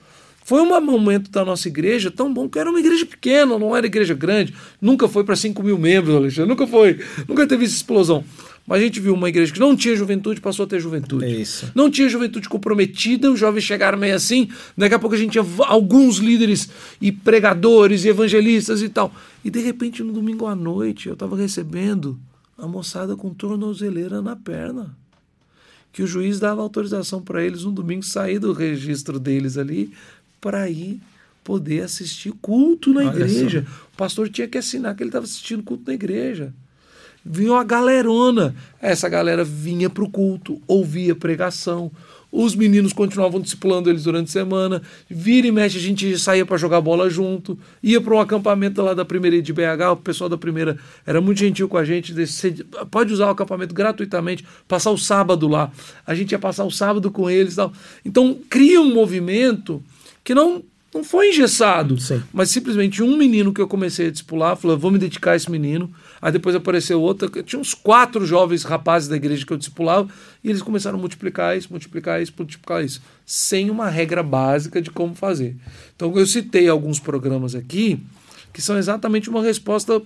Foi um momento da nossa igreja tão bom, que era uma igreja pequena, não era igreja grande, nunca foi para 5 mil membros, Alexandre, nunca foi, nunca teve essa explosão. Mas a gente viu uma igreja que não tinha juventude, passou a ter juventude. É isso. Não tinha juventude comprometida, os jovens chegaram meio assim. Daqui a pouco a gente tinha alguns líderes e pregadores e evangelistas e tal. E de repente, no domingo à noite, eu estava recebendo a moçada com tornozeleira na perna. Que o juiz dava autorização para eles no domingo sair do registro deles ali para ir poder assistir culto na Olha igreja. Só. O pastor tinha que assinar que ele estava assistindo culto na igreja vinha uma galerona. Essa galera vinha para o culto, ouvia pregação. Os meninos continuavam discipulando eles durante a semana. Vira e mexe, a gente saía para jogar bola junto. Ia para um acampamento lá da primeira de BH. O pessoal da primeira era muito gentil com a gente. Pode usar o acampamento gratuitamente, passar o sábado lá. A gente ia passar o sábado com eles. Tal. Então cria um movimento que não não foi engessado, Sim. mas simplesmente um menino que eu comecei a discipular, falou, vou me dedicar a esse menino. Aí depois apareceu outro, tinha uns quatro jovens rapazes da igreja que eu discipulava, e eles começaram a multiplicar isso, multiplicar isso, multiplicar isso, sem uma regra básica de como fazer. Então eu citei alguns programas aqui que são exatamente uma resposta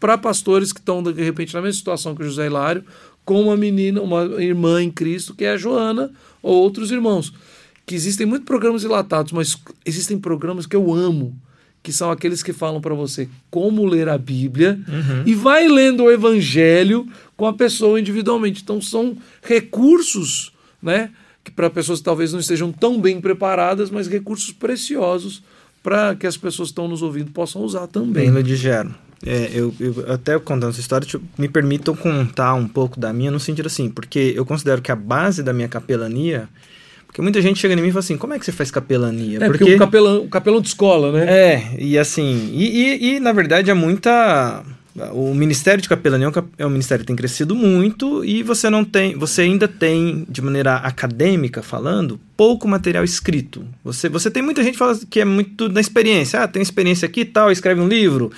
para pastores que estão, de repente, na mesma situação que o José Hilário, com uma menina, uma irmã em Cristo, que é a Joana, ou outros irmãos que existem muitos programas dilatados, mas existem programas que eu amo, que são aqueles que falam para você como ler a Bíblia uhum. e vai lendo o Evangelho com a pessoa individualmente. Então são recursos, né, que para pessoas que talvez não estejam tão bem preparadas, mas recursos preciosos para que as pessoas que estão nos ouvindo possam usar também. Bem, Ludigero. É, eu, eu, até contando essa história, tipo, me permitam contar um pouco da minha no sentido assim, porque eu considero que a base da minha capelania porque muita gente chega em mim e fala assim, como é que você faz capelania? É, porque, porque o, capelão, o capelão de escola, né? É, e assim, e, e, e na verdade é muita... O Ministério de Capelania é um ministério que tem crescido muito e você não tem, você ainda tem, de maneira acadêmica falando, pouco material escrito. Você, você tem muita gente que fala que é muito da experiência. Ah, tem experiência aqui e tal, escreve um livro.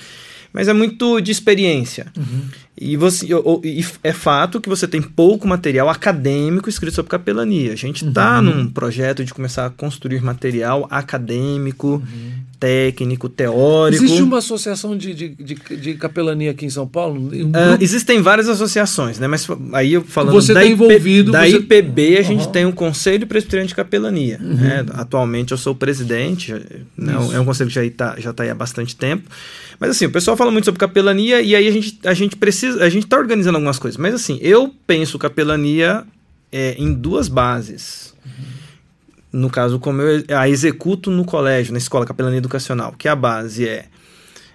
Mas é muito de experiência. Uhum. E, você, e é fato que você tem pouco material acadêmico escrito sobre capelania. A gente está uhum. num projeto de começar a construir material acadêmico, uhum. técnico, teórico. Existe uma associação de, de, de, de capelania aqui em São Paulo? Um uh, existem várias associações, né? Mas aí eu falando você da, tá envolvido, da você... IPB, a gente tem o um Conselho Presbiteriano de Capelania. Uhum. Né? Atualmente eu sou o presidente, né? é um conselho que já está já tá aí há bastante tempo. Mas assim, o pessoal fala muito sobre capelania e aí a gente, a gente precisa, a gente está organizando algumas coisas. Mas assim, eu penso capelania é, em duas bases. Uhum. No caso, como eu a executo no colégio, na escola capelania educacional, que a base é,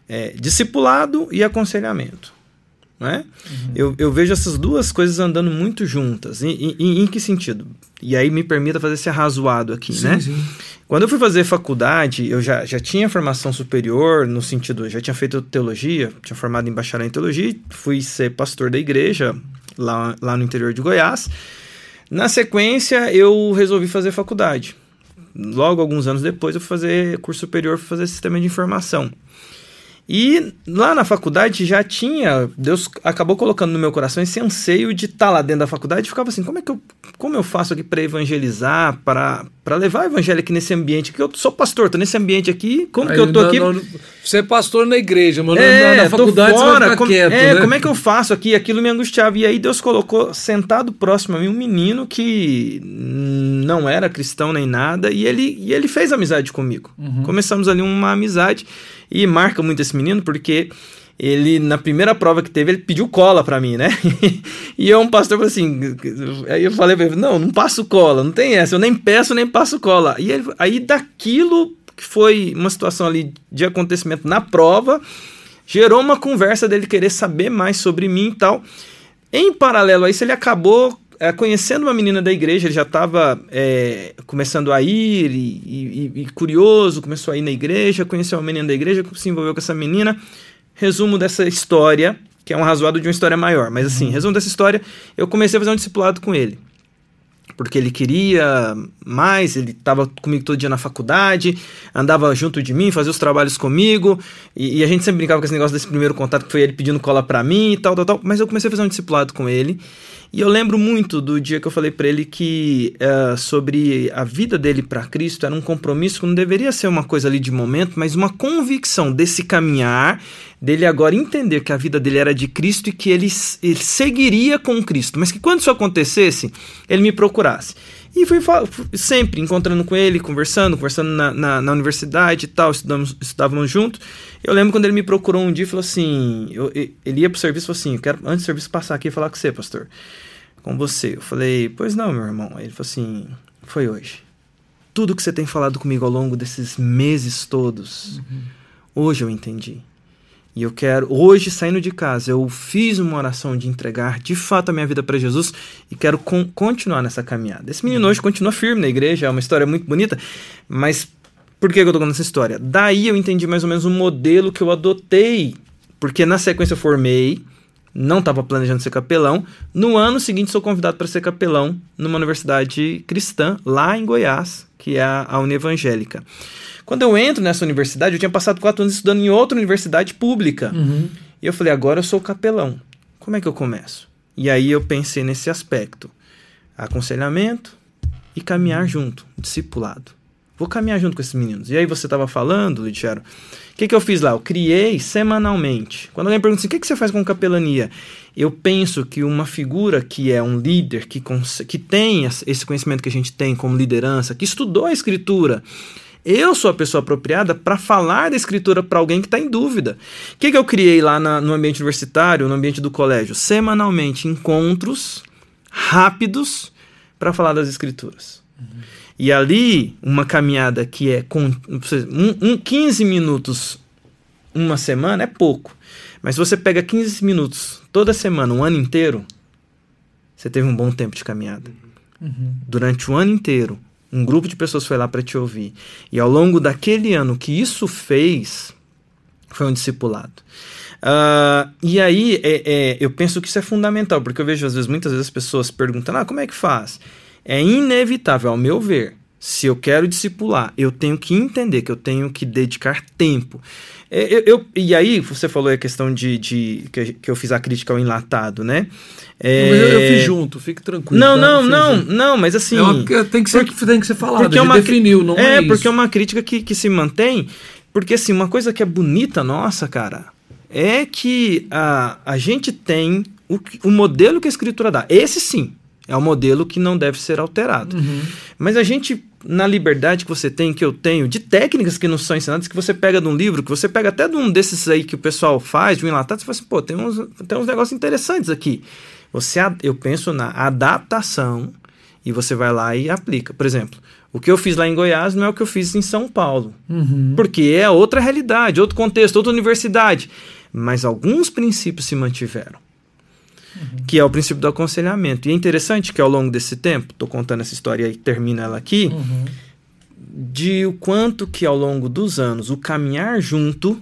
é discipulado e aconselhamento. Né? Uhum. Eu, eu vejo essas duas coisas andando muito juntas. Em, em, em, que sentido? E aí me permita fazer esse arrazoado aqui, sim, né? Sim. Quando eu fui fazer faculdade, eu já, já tinha formação superior, no sentido, eu já tinha feito teologia, tinha formado em bacharel em teologia, fui ser pastor da igreja lá, lá no interior de Goiás. Na sequência, eu resolvi fazer faculdade. Logo, alguns anos depois, eu fui fazer curso superior, fui fazer sistema de informação. E lá na faculdade já tinha, Deus acabou colocando no meu coração esse anseio de estar tá lá dentro da faculdade e ficava assim, como é que eu, como eu faço aqui para evangelizar, para para levar o evangelho aqui nesse ambiente que eu sou pastor, tô nesse ambiente aqui, como Aí, que eu tô não, aqui? Não, você é pastor na igreja, mas é, na, na faculdade fora, você vai como, quieto, é, né? como é que eu faço aqui? Aquilo me angustiava. E aí Deus colocou sentado próximo a mim um menino que não era cristão nem nada, e ele, e ele fez amizade comigo. Uhum. Começamos ali uma amizade. E marca muito esse menino porque ele, na primeira prova que teve, ele pediu cola para mim, né? (laughs) e eu, um pastor, falou assim. Aí eu falei pra ele: não, não passo cola, não tem essa, eu nem peço nem passo cola. E ele, aí daquilo que foi uma situação ali de acontecimento na prova, gerou uma conversa dele querer saber mais sobre mim e tal. Em paralelo a isso, ele acabou é, conhecendo uma menina da igreja, ele já estava é, começando a ir e, e, e, curioso, começou a ir na igreja, conheceu uma menina da igreja, se envolveu com essa menina. Resumo dessa história, que é um razoado de uma história maior, mas assim, uhum. resumo dessa história, eu comecei a fazer um discipulado com ele. Porque ele queria mais, ele estava comigo todo dia na faculdade, andava junto de mim, fazia os trabalhos comigo, e, e a gente sempre brincava com esse negócio desse primeiro contato, que foi ele pedindo cola para mim e tal, tal, tal. Mas eu comecei a fazer um discipulado com ele, e eu lembro muito do dia que eu falei para ele que uh, sobre a vida dele para Cristo era um compromisso que não deveria ser uma coisa ali de momento, mas uma convicção desse caminhar, dele agora entender que a vida dele era de Cristo e que ele, ele seguiria com Cristo, mas que quando isso acontecesse, ele me procurasse. E fui sempre encontrando com ele, conversando, conversando na, na, na universidade e tal, estudamos, estudávamos juntos. Eu lembro quando ele me procurou um dia e falou assim: eu, ele ia pro serviço e falou assim: Eu quero, antes do serviço, passar aqui e falar com você, pastor. Com você. Eu falei: Pois não, meu irmão. Ele falou assim: Foi hoje. Tudo que você tem falado comigo ao longo desses meses todos, uhum. hoje eu entendi. E eu quero, hoje saindo de casa, eu fiz uma oração de entregar de fato a minha vida para Jesus e quero con continuar nessa caminhada. Esse menino hoje continua firme na igreja, é uma história muito bonita, mas por que eu tô contando essa história? Daí eu entendi mais ou menos o modelo que eu adotei, porque na sequência eu formei, não estava planejando ser capelão. No ano seguinte sou convidado para ser capelão numa universidade cristã lá em Goiás, que é a, a Unevangélica. Quando eu entro nessa universidade, eu tinha passado quatro anos estudando em outra universidade pública. Uhum. E eu falei, agora eu sou capelão. Como é que eu começo? E aí eu pensei nesse aspecto: aconselhamento e caminhar junto, discipulado. Vou caminhar junto com esses meninos. E aí você estava falando, Lidiero, o que, que eu fiz lá? Eu criei semanalmente. Quando alguém pergunta assim, o que, que você faz com capelania? Eu penso que uma figura que é um líder, que, que tem esse conhecimento que a gente tem como liderança, que estudou a escritura, eu sou a pessoa apropriada para falar da escritura para alguém que está em dúvida. O que, que eu criei lá na, no ambiente universitário, no ambiente do colégio? Semanalmente, encontros rápidos para falar das escrituras. Uhum. E ali, uma caminhada que é com um, um 15 minutos uma semana é pouco. Mas se você pega 15 minutos toda semana, um ano inteiro, você teve um bom tempo de caminhada. Uhum. Durante o ano inteiro, um grupo de pessoas foi lá para te ouvir. E ao longo daquele ano, que isso fez foi um discipulado. Uh, e aí, é, é, eu penso que isso é fundamental, porque eu vejo às vezes, muitas vezes as pessoas perguntando, ah, como é que faz? É inevitável, ao meu ver, se eu quero discipular, eu tenho que entender que eu tenho que dedicar tempo. É, eu, eu, e aí, você falou a questão de, de que, eu fiz a crítica ao enlatado, né? É... Eu, eu, fiz junto, fique tranquilo. Não, tá? não, não, não, mas assim. É uma, tem, que ser, porque, tem que ser falado, porque é uma, definiu, não é, é porque é uma crítica que, que se mantém. Porque assim, uma coisa que é bonita nossa, cara, é que a, a gente tem o, o modelo que a escritura dá. Esse sim, é um modelo que não deve ser alterado. Uhum. Mas a gente, na liberdade que você tem, que eu tenho, de técnicas que não são ensinadas, que você pega de um livro, que você pega até de um desses aí que o pessoal faz, de um enlatado, você fala assim, pô, tem uns, tem uns negócios interessantes aqui. Você, eu penso na adaptação e você vai lá e aplica. Por exemplo, o que eu fiz lá em Goiás não é o que eu fiz em São Paulo. Uhum. Porque é outra realidade, outro contexto, outra universidade. Mas alguns princípios se mantiveram uhum. que é o princípio do aconselhamento. E é interessante que ao longo desse tempo, estou contando essa história e termina ela aqui, uhum. de o quanto que ao longo dos anos o caminhar junto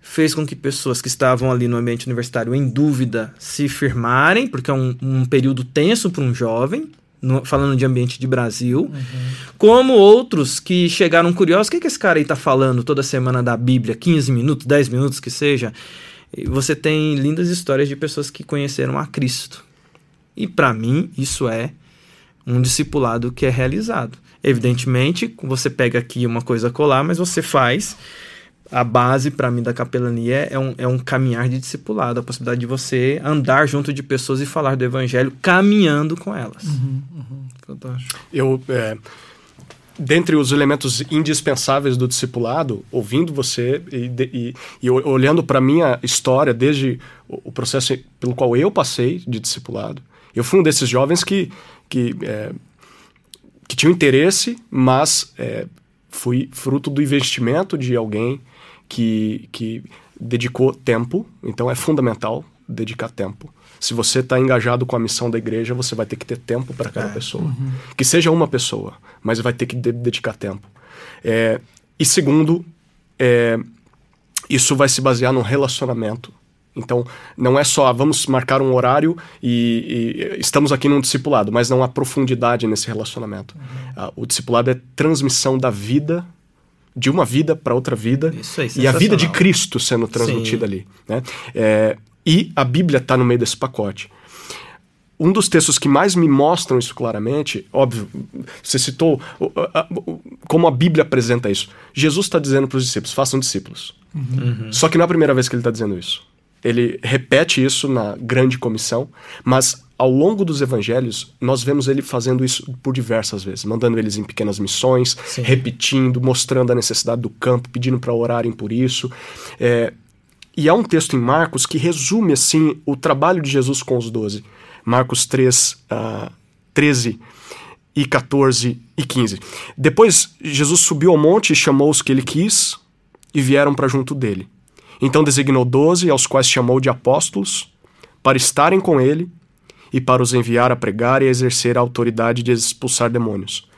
fez com que pessoas que estavam ali no ambiente universitário em dúvida se firmarem, porque é um, um período tenso para um jovem, no- falando de ambiente de Brasil, como outros que chegaram curiosos, o que, que esse cara aí tá falando toda semana da Bíblia, 15 minutos, 10 minutos que seja. E você tem lindas histórias de pessoas que conheceram a Cristo. E para mim, isso é um discipulado que é realizado. Evidentemente, você pega aqui uma coisa a colar, mas você faz. A base para mim da capelania é um, é um caminhar de discipulado, a possibilidade de você andar junto de pessoas e falar do evangelho caminhando com elas. Fantástico. Eu, é, dentre os elementos indispensáveis do discipulado, ouvindo você e, e- e olhando para minha história, desde o processo pelo qual eu passei de discipulado, eu fui um desses jovens que, que, é, que tinha interesse, mas é, fui fruto do investimento de alguém que, que dedicou tempo, então é fundamental dedicar tempo. Se você está engajado com a missão da igreja, você vai ter que ter tempo para cada pessoa. Que seja uma pessoa, mas vai ter que de- dedicar tempo. É, e segundo, é, isso vai se basear num relacionamento. Então, não é só ah, vamos marcar um horário e, e estamos aqui num discipulado, mas não há profundidade nesse relacionamento. Ah, o discipulado é transmissão da vida, de uma vida para outra vida, Isso aí, e a vida de. Cristo sendo transmitida ali. Né? É, e a Bíblia está no meio desse pacote. Um dos textos que mais me mostram isso claramente, óbvio, você citou como a Bíblia apresenta isso. Jesus está dizendo para os discípulos: façam discípulos. Só que não é a primeira vez que ele está dizendo isso. Ele repete isso na grande comissão, mas ao longo dos evangelhos, nós vemos ele fazendo isso por diversas vezes, mandando eles em pequenas missões, Sim. repetindo, mostrando a necessidade do campo, pedindo para orarem por isso. É, e há um texto em Marcos que resume assim o trabalho de Jesus com os doze. Marcos 3, ah, 13 e 14 e 15. Depois, Jesus subiu ao monte e chamou os que ele quis e vieram para junto dele. Então designou doze, aos quais chamou de apóstolos, para estarem com ele e para os enviar a pregar e a exercer a autoridade de expulsar demônios.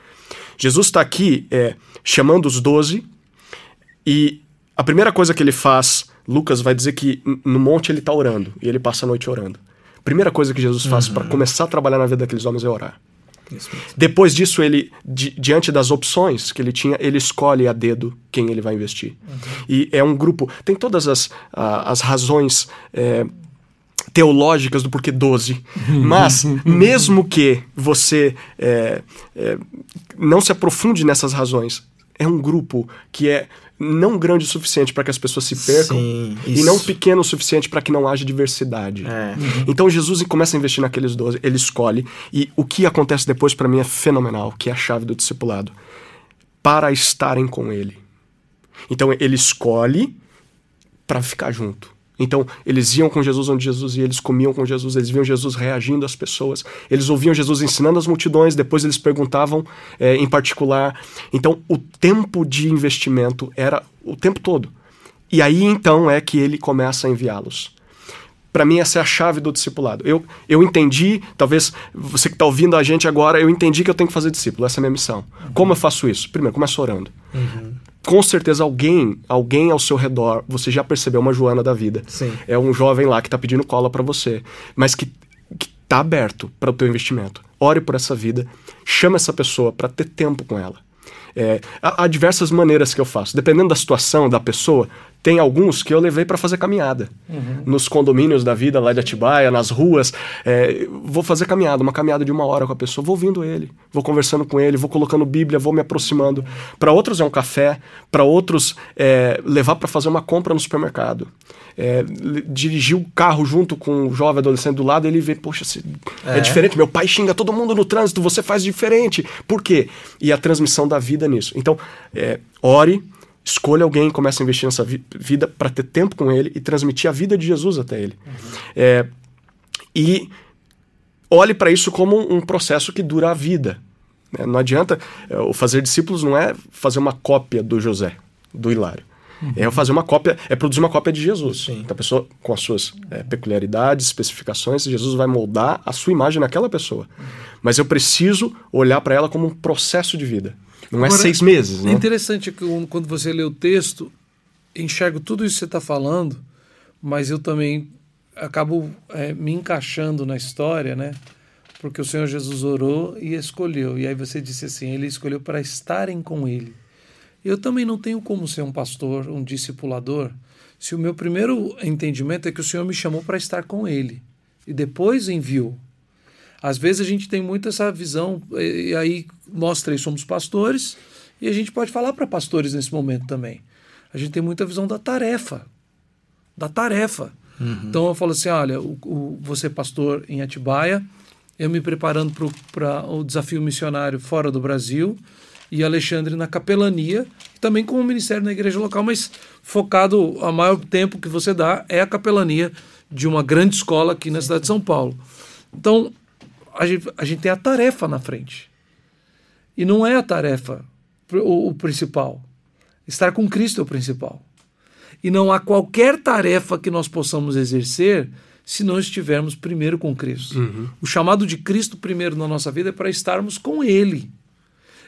Jesus está aqui é, chamando os doze e a primeira coisa que ele faz, Lucas vai dizer que no monte ele está orando e ele passa a noite orando. Primeira coisa que Jesus faz para começar a trabalhar na vida daqueles homens é orar. Depois disso, ele, di- diante das opções que ele tinha, ele escolhe a dedo quem ele vai investir. E é um grupo. Tem todas as, ah, as razões é, teológicas do porquê 12. Mas, (laughs) mesmo que você é, é, não se aprofunde nessas razões, é um grupo que é não grande o suficiente para que as pessoas se percam Sim, e não pequeno o suficiente para que não haja diversidade. É. Então Jesus começa a investir naqueles 12, ele escolhe, e o que acontece depois para mim é fenomenal, que é a chave do discipulado. Para estarem com ele. Então ele escolhe para ficar junto. Então, eles iam com Jesus onde Jesus ia, eles comiam com Jesus, eles viam Jesus reagindo às pessoas, eles ouviam Jesus ensinando as multidões, depois eles perguntavam eh, em particular. Então, o tempo de investimento era o tempo todo. E aí, então, é que ele começa a enviá-los. Para mim, essa é a chave do discipulado. Eu, eu entendi, talvez você que está ouvindo a gente agora, eu entendi que eu tenho que fazer discípulo, essa é a minha missão. Como eu faço isso? Primeiro, começo orando com certeza alguém, alguém ao seu redor, você já percebeu uma Joana da vida. Sim. É um jovem lá que tá pedindo cola para você, mas que, que tá aberto para o teu investimento. Ore por essa vida, chama essa pessoa para ter tempo com ela. É, há, há diversas maneiras que eu faço. Dependendo da situação da pessoa, tem alguns que eu levei para fazer caminhada. Nos condomínios da vida lá de Atibaia, nas ruas. é, vou fazer caminhada, uma caminhada de uma hora com a pessoa. Vou ouvindo ele, vou conversando com ele, vou colocando Bíblia, vou me aproximando. Para outros é um café, para outros é levar para fazer uma compra no supermercado. É, dirigir o carro junto com o jovem adolescente do lado, ele vê, poxa, é. É. diferente. Meu pai xinga todo mundo no trânsito, você faz diferente. Por quê? E a transmissão da vida nisso. Então, é, ore, escolha alguém, comece a investir nessa vi- vida para ter tempo com ele e transmitir a vida de Jesus até ele. É, e olhe para isso como um processo que dura a vida. né? Não adianta, é, o fazer discípulos não é fazer uma cópia do José, do Hilário. É eu fazer uma cópia, é produzir uma cópia de Jesus. Sim. Então, a pessoa com as suas é, peculiaridades, especificações, Jesus vai moldar a sua imagem naquela pessoa. Mas eu preciso olhar para ela como um processo de vida. Não é Agora, seis meses, É né? interessante que quando você lê o texto, enxergo tudo isso que você está falando, mas eu também acabo é, me encaixando na história, né? porque o Senhor Jesus orou e escolheu. E aí você disse assim: Ele escolheu para estarem com Ele. Eu também não tenho como ser um pastor, um discipulador, se o meu primeiro entendimento é que o Senhor me chamou para estar com Ele e depois enviou. Às vezes a gente tem muito essa visão, e aí nós três somos pastores, e a gente pode falar para pastores nesse momento também. A gente tem muita visão da tarefa. Da tarefa. Uhum. Então eu falo assim: olha, o, o, você pastor em Atibaia, eu me preparando para o desafio missionário fora do Brasil, e Alexandre na capelania, também com o ministério na igreja local, mas focado, a maior tempo que você dá é a capelania de uma grande escola aqui na cidade de São Paulo. Então, a gente, a gente tem a tarefa na frente. E não é a tarefa o, o principal. Estar com Cristo é o principal. E não há qualquer tarefa que nós possamos exercer se não estivermos primeiro com Cristo. Uhum. O chamado de Cristo primeiro na nossa vida é para estarmos com Ele.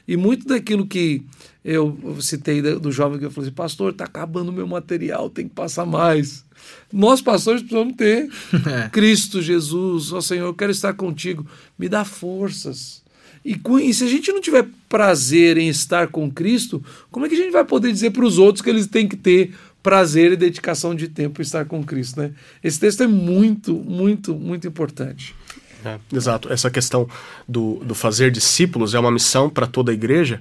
E muito daquilo que eu citei do jovem que eu falei assim, pastor, está acabando o meu material, tem que passar mais. Nós, pastores, precisamos ter (laughs) é. Cristo Jesus, ó oh, Senhor, eu quero estar contigo, me dá forças. E, e, se a gente não tiver prazer em estar com Cristo, como é que a gente vai poder dizer para os outros que eles têm que ter prazer e dedicação de tempo em estar com Cristo? Né? Esse texto é muito, muito, muito importante. É, exato. Essa questão do, do fazer discípulos é uma missão para toda a igreja,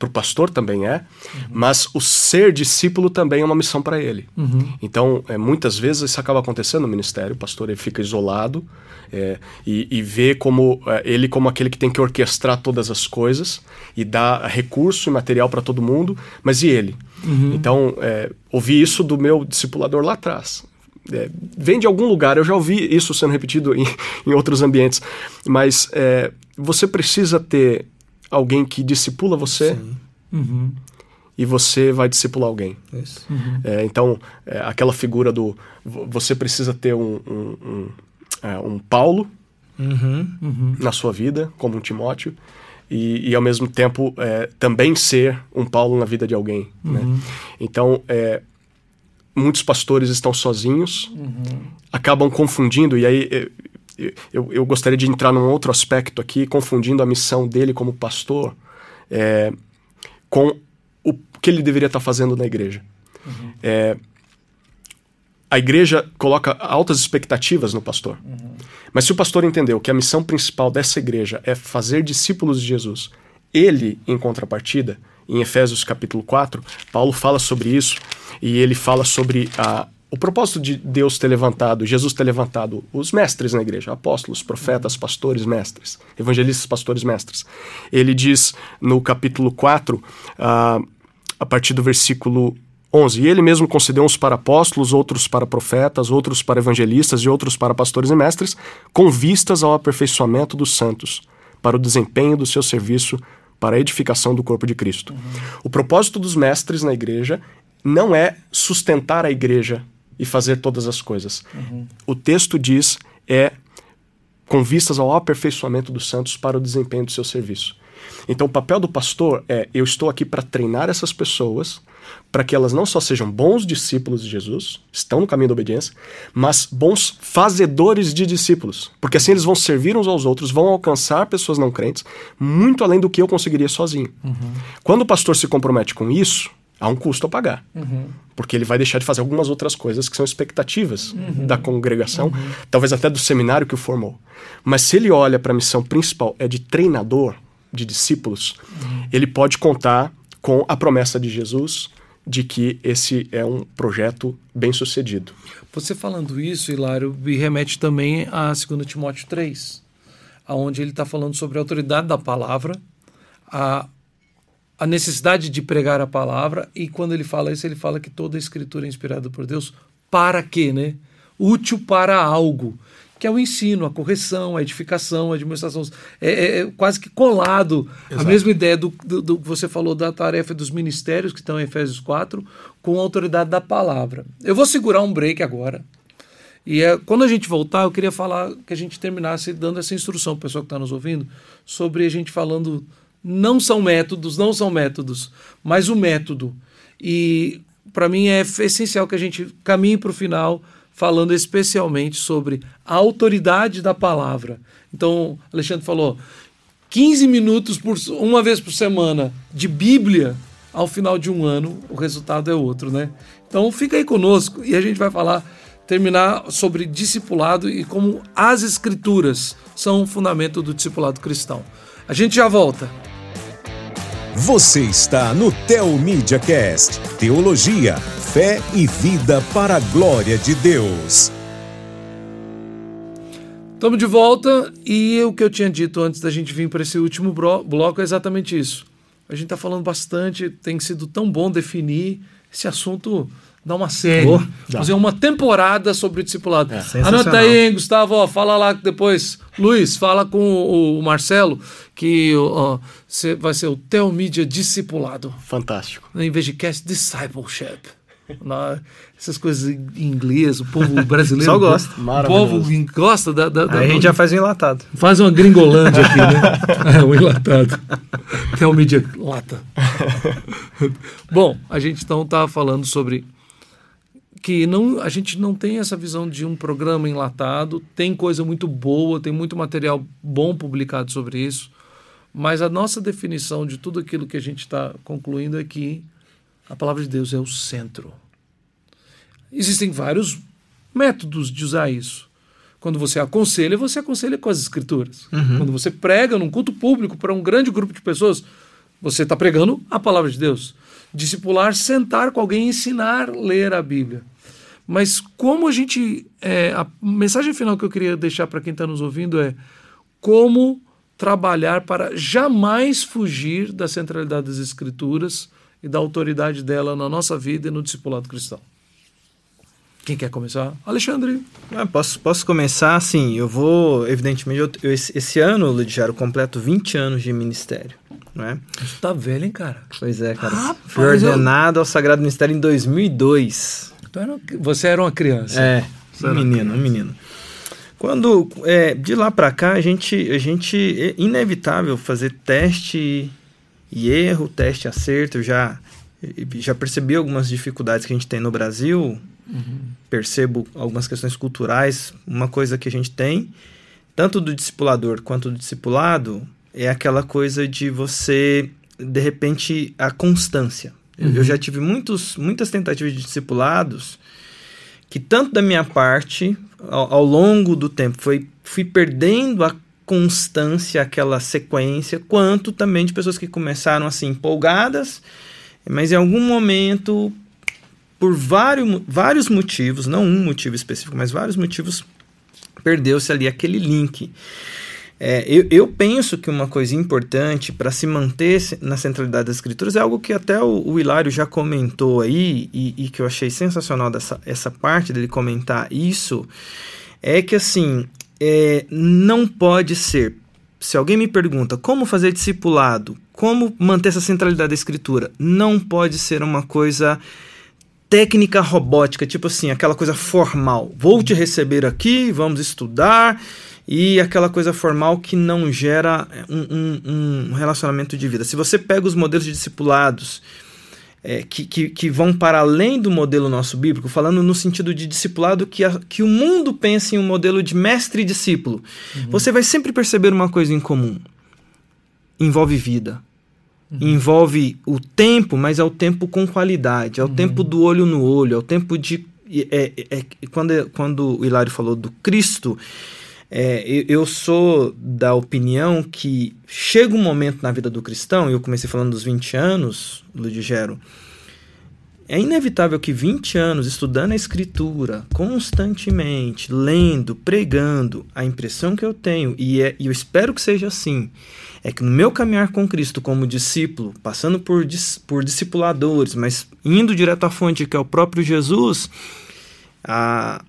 para o pastor também é, uhum. mas o ser discípulo também é uma missão para ele. Uhum. Então, é, muitas vezes isso acaba acontecendo no ministério, o pastor ele fica isolado é, e, e vê como é, ele como aquele que tem que orquestrar todas as coisas e dar recurso e material para todo mundo, mas e ele? Uhum. Então, é, ouvi isso do meu discipulador lá atrás é, vem de algum lugar, eu já ouvi isso sendo repetido (laughs) em, em outros ambientes, mas é, você precisa ter alguém que discipula você uhum. e você vai discipular alguém. Uhum. É, então, é, aquela figura do. Você precisa ter um, um, um, é, um Paulo uhum. uhum. na sua vida, como um Timóteo. E, e, ao mesmo tempo é, também ser um Paulo na vida de alguém. Né? Uhum. Então, é, muitos pastores estão sozinhos, uhum. acabam confundindo, e aí eh, eu, eu, gostaria de entrar num outro aspecto aqui, confundindo a missão dele como pastor é, com o que ele deveria estar fazendo na igreja. Uhum. É, a igreja coloca altas expectativas no pastor. Uhum. Mas se o pastor entendeu que a missão principal dessa igreja é fazer discípulos de Jesus, ele, em contrapartida, em Efésios capítulo 4, Paulo fala sobre isso e ele fala sobre a, o propósito de Deus ter levantado, Jesus ter levantado os mestres na igreja, apóstolos, profetas, pastores, mestres, evangelistas, pastores, mestres. Ele diz no capítulo 4, uh, a partir do versículo 11: E ele mesmo concedeu uns para apóstolos, outros para profetas, outros para evangelistas e outros para pastores e mestres, com vistas ao aperfeiçoamento dos santos, para o desempenho do seu serviço para a edificação do corpo de Cristo. Uhum. O propósito dos mestres na igreja não é sustentar a igreja e fazer todas as coisas. Uhum. O texto diz é com vistas ao aperfeiçoamento dos santos para o desempenho do seu serviço. Então, o papel do pastor é: eu estou aqui para treinar essas pessoas para que elas não só sejam bons discípulos de Jesus, estão no caminho da obediência, mas bons fazedores de discípulos. Porque assim eles vão servir uns aos outros, vão alcançar pessoas não crentes, muito além do que eu conseguiria sozinho. Uhum. Quando o pastor se compromete com isso, há um custo a pagar. Uhum. Porque ele vai deixar de fazer algumas outras coisas que são expectativas uhum. da congregação, uhum. talvez até do seminário que o formou. Mas se ele olha para a missão principal, é de treinador de discípulos, uhum. ele pode contar com a promessa de Jesus de que esse é um projeto bem sucedido. Você falando isso, Hilário, me remete também a 2 Timóteo 3, onde ele está falando sobre a autoridade da palavra, a, a necessidade de pregar a palavra, e quando ele fala isso, ele fala que toda a escritura é inspirada por Deus para quê, né? Útil para algo que é o ensino, a correção, a edificação, a administração. É, é, é quase que colado Exato. a mesma ideia do, do, do, que você falou da tarefa dos ministérios, que estão em Efésios 4, com a autoridade da palavra. Eu vou segurar um break agora. E é, quando a gente voltar, eu queria falar que a gente terminasse dando essa instrução para o pessoal que está nos ouvindo, sobre a gente falando. Não são métodos, não são métodos, mas o método. E para mim é essencial que a gente caminhe para o final falando especialmente sobre a autoridade da palavra. Então, Alexandre falou 15 minutos por uma vez por semana de Bíblia ao final de um ano, o resultado é outro, né? Então, fica aí conosco e a gente vai falar terminar sobre discipulado e como as escrituras são o fundamento do discipulado cristão. A gente já volta. Você está no Tel Media Cast, teologia, fé e vida para a glória de Deus. Estamos de volta e o que eu tinha dito antes da gente vir para esse último bloco é exatamente isso. A gente está falando bastante, tem sido tão bom definir esse assunto dar uma série, oh, fazer uma temporada sobre o discipulado. É, Anota aí, hein, Gustavo, ó, fala lá depois. Luiz, fala com o, o Marcelo que ó, vai ser o Telmídia Discipulado. Fantástico. Em vez de Cast Discipleship. Na, essas coisas em inglês, o povo brasileiro. Só gosta. O povo gosta da. da, da Aí a gente já faz um enlatado. Faz uma gringolândia aqui, né? (laughs) é, um enlatado. Telmídia lata. (laughs) Bom, a gente então tá falando sobre que não, a gente não tem essa visão de um programa enlatado, tem coisa muito boa, tem muito material bom publicado sobre isso, mas a nossa definição de tudo aquilo que a gente está concluindo é que a palavra de Deus é o centro. Existem vários métodos de usar isso. Quando você aconselha, você aconselha com as escrituras. Uhum. Quando você prega num culto público para um grande grupo de pessoas, você está pregando a palavra de Deus. Discipular, sentar com alguém ensinar ler a Bíblia. Mas como a gente. É, a mensagem final que eu queria deixar para quem está nos ouvindo é como trabalhar para jamais fugir da centralidade das Escrituras e da autoridade dela na nossa vida e no discipulado cristão. Quem quer começar? Alexandre. Ah, posso, posso começar? Sim, eu vou, evidentemente, eu, eu, esse, esse ano, Ludiário, completo 20 anos de ministério. Não é? Você tá velho, hein, cara? Pois é, cara. Rapaz, Fui ordenado eu... ao Sagrado Ministério em 2002. Então, você era uma criança. É, um menino, um menino. Quando, é, de lá para cá, a gente, a gente, é inevitável fazer teste e erro, teste e acerto. Eu já, já percebi algumas dificuldades que a gente tem no Brasil, uhum. percebo algumas questões culturais. Uma coisa que a gente tem, tanto do discipulador quanto do discipulado, é aquela coisa de você, de repente, a constância. Uhum. Eu já tive muitos, muitas tentativas de discipulados que, tanto da minha parte, ao, ao longo do tempo, foi, fui perdendo a constância, aquela sequência, quanto também de pessoas que começaram assim empolgadas, mas em algum momento, por vários, vários motivos, não um motivo específico, mas vários motivos, perdeu-se ali aquele link. É, eu, eu, penso que uma coisa importante para se manter na centralidade das escrituras é algo que até o, o Hilário já comentou aí e, e, que eu achei sensacional dessa essa parte dele comentar isso, é que assim, é, não pode ser. Se alguém me pergunta como fazer discipulado, como manter essa centralidade da escritura, não pode ser uma coisa técnica robótica, tipo assim, aquela coisa formal. Vou te receber aqui, vamos estudar e aquela coisa formal que não gera um, um, um relacionamento de vida. Se você pega os modelos de discipulados é, que, que, que, vão para além do modelo nosso bíblico, falando no sentido de discipulado que, a, que o mundo pensa em um modelo de mestre e discípulo, uhum. você vai sempre perceber uma coisa em comum: envolve vida. Uhum. Envolve o tempo, mas é o tempo com qualidade, é o uhum. tempo do olho no olho, é o tempo de. É, é, é, quando, quando o Hilário falou do Cristo, é, eu, sou da opinião que chega um momento na vida do cristão, e eu comecei falando dos 20 anos, Ludigero, é inevitável que 20 anos estudando a escritura constantemente, lendo, pregando, a impressão que eu tenho, e, é, e eu espero que seja assim, é que no meu caminhar com Cristo como discípulo, passando por, por discipuladores, mas indo direto à fonte que é o próprio Jesus, a,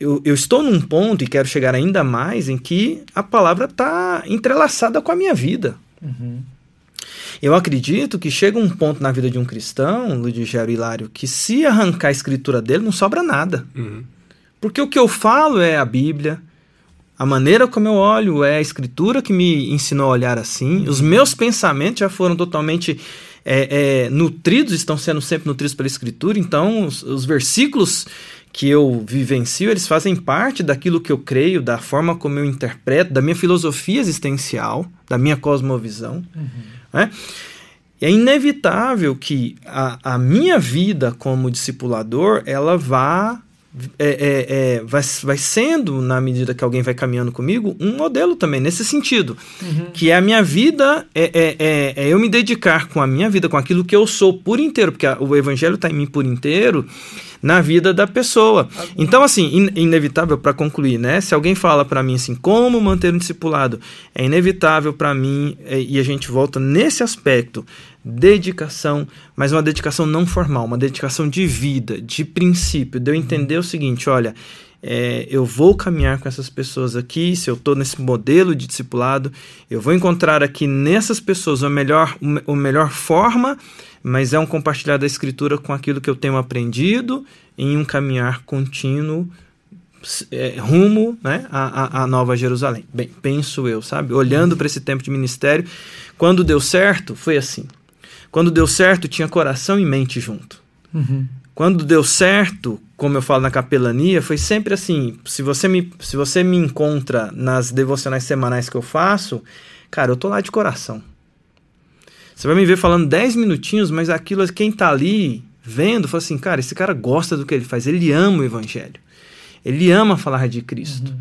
eu, eu estou num ponto e quero chegar ainda mais em que a palavra está entrelaçada com a minha vida. Uhum. Eu acredito que chega um ponto na vida de um cristão, Ludigero Hilário, que se arrancar a escritura dele, não sobra nada. Uhum. Porque o que eu falo é a Bíblia, a maneira como eu olho é a escritura que me ensinou a olhar assim, os meus pensamentos já foram totalmente é, é, nutridos, estão sendo sempre nutridos pela escritura, então os, os versículos que eu vivencio, eles fazem parte daquilo que eu creio, da forma como eu interpreto, da minha filosofia existencial, da minha cosmovisão. Uhum. Né? É inevitável que a, a minha vida como discipulador ela vá é, é, é, vai, vai sendo, na medida que alguém vai caminhando comigo, um modelo também, nesse sentido. Uhum. Que é a minha vida, é, é, é, é, eu me dedicar com a minha vida, com aquilo que eu sou por inteiro, porque a, o evangelho está em mim por inteiro, na vida da pessoa. Então, assim, in, inevitável para concluir, né? Se alguém fala para mim assim, como manter um discipulado, é inevitável para mim, é, e a gente volta nesse aspecto dedicação, mas uma dedicação não formal, uma dedicação de vida, de princípio, de eu entender o seguinte, olha, é, eu vou caminhar com essas pessoas aqui, se eu estou nesse modelo de discipulado, eu vou encontrar aqui nessas pessoas a melhor, a melhor forma, mas é um compartilhar da escritura com aquilo que eu tenho aprendido em um caminhar contínuo é, rumo né, à, à Nova Jerusalém. Bem, penso eu, sabe? Olhando para esse tempo de ministério, quando deu certo, foi assim. Quando deu certo, tinha coração e mente junto. Uhum. Quando deu certo, como eu falo na capelania, foi sempre assim. Se você me, se você me encontra nas devocionais semanais que eu faço, cara, eu tô lá de coração. Você vai me ver falando 10 minutinhos, mas aquilo, quem tá ali vendo, fala assim, cara, esse cara gosta do que ele faz, ele ama o evangelho. Ele ama falar de Cristo. Uhum.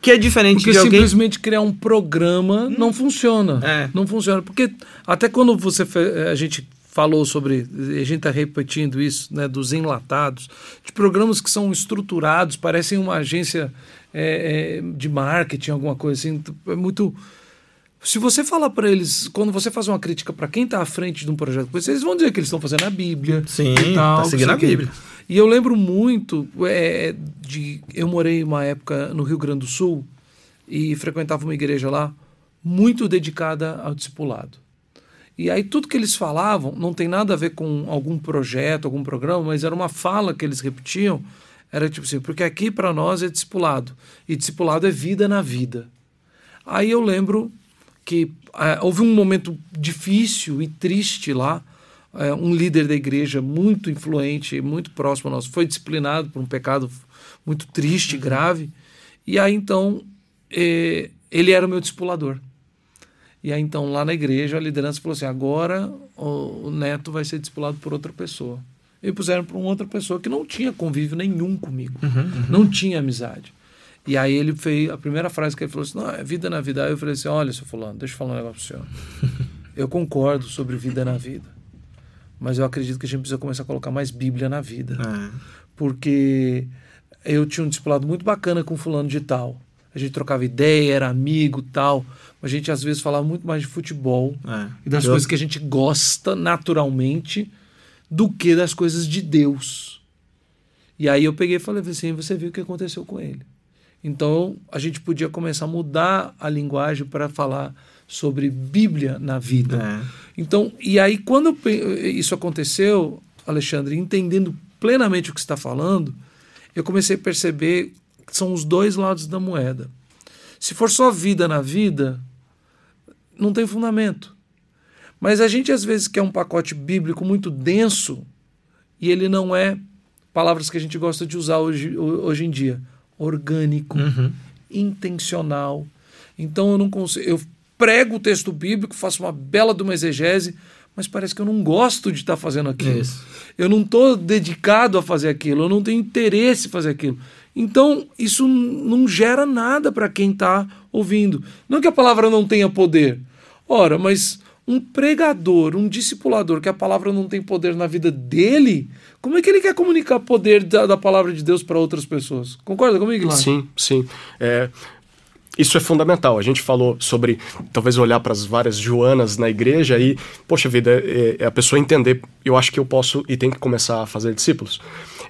Que é diferente porque de alguém... simplesmente criar um programa não funciona. É. Não funciona. Porque até quando você a gente falou sobre, a gente está repetindo isso, né, dos enlatados, de programas que são estruturados, parecem uma agência é, é, de marketing, alguma coisa assim, é muito se você falar para eles, quando você faz uma crítica para quem está à frente de um projeto, eles vão dizer que eles estão fazendo a Bíblia. Sim, e tal, tá seguindo a Bíblia. E eu lembro muito é, de. Eu morei uma época no Rio Grande do Sul e frequentava uma igreja lá muito dedicada ao discipulado. E aí tudo que eles falavam não tem nada a ver com algum projeto, algum programa, mas era uma fala que eles repetiam. Era tipo assim, porque aqui para nós é discipulado. E discipulado é vida na vida. Aí eu lembro que é, houve um momento difícil e triste lá. É, um líder da igreja muito influente, muito próximo a nós, foi disciplinado por um pecado muito triste, uhum. grave. E aí então é, ele era o meu discipulador. E aí então lá na igreja a liderança falou assim: agora o, o neto vai ser discipulado por outra pessoa. E puseram para uma outra pessoa que não tinha convívio nenhum comigo, uhum, uhum. não tinha amizade. E aí ele fez, a primeira frase que ele falou assim, não, é vida na vida. Aí eu falei assim, olha, seu fulano, deixa eu falar um negócio pro senhor. (laughs) eu concordo sobre vida na vida. Mas eu acredito que a gente precisa começar a colocar mais Bíblia na vida. É. Porque eu tinha um discipulado muito bacana com fulano de tal. A gente trocava ideia, era amigo tal. Mas a gente às vezes falava muito mais de futebol é. e das eu... coisas que a gente gosta naturalmente do que das coisas de Deus. E aí eu peguei e falei assim: você viu o que aconteceu com ele. Então, a gente podia começar a mudar a linguagem para falar sobre Bíblia na vida. É. Então, e aí quando isso aconteceu, Alexandre, entendendo plenamente o que está falando, eu comecei a perceber que são os dois lados da moeda. Se for só vida na vida, não tem fundamento. Mas a gente às vezes quer um pacote bíblico muito denso e ele não é palavras que a gente gosta de usar hoje, hoje em dia orgânico, uhum. intencional. Então eu não consigo. Eu prego o texto bíblico, faço uma bela de uma exegese, mas parece que eu não gosto de estar fazendo aquilo. Isso. Eu não estou dedicado a fazer aquilo, eu não tenho interesse em fazer aquilo. Então, isso não gera nada para quem está ouvindo. Não que a palavra não tenha poder. Ora, mas um pregador, um discipulador, que a palavra não tem poder na vida dele, como é que ele quer comunicar poder da, da palavra de Deus para outras pessoas? Concorda comigo, Guilherme? Sim, sim. É, isso é fundamental. A gente falou sobre talvez olhar para as várias Joanas na igreja e, poxa vida, é, é, a pessoa entender. Eu acho que eu posso e tenho que começar a fazer discípulos.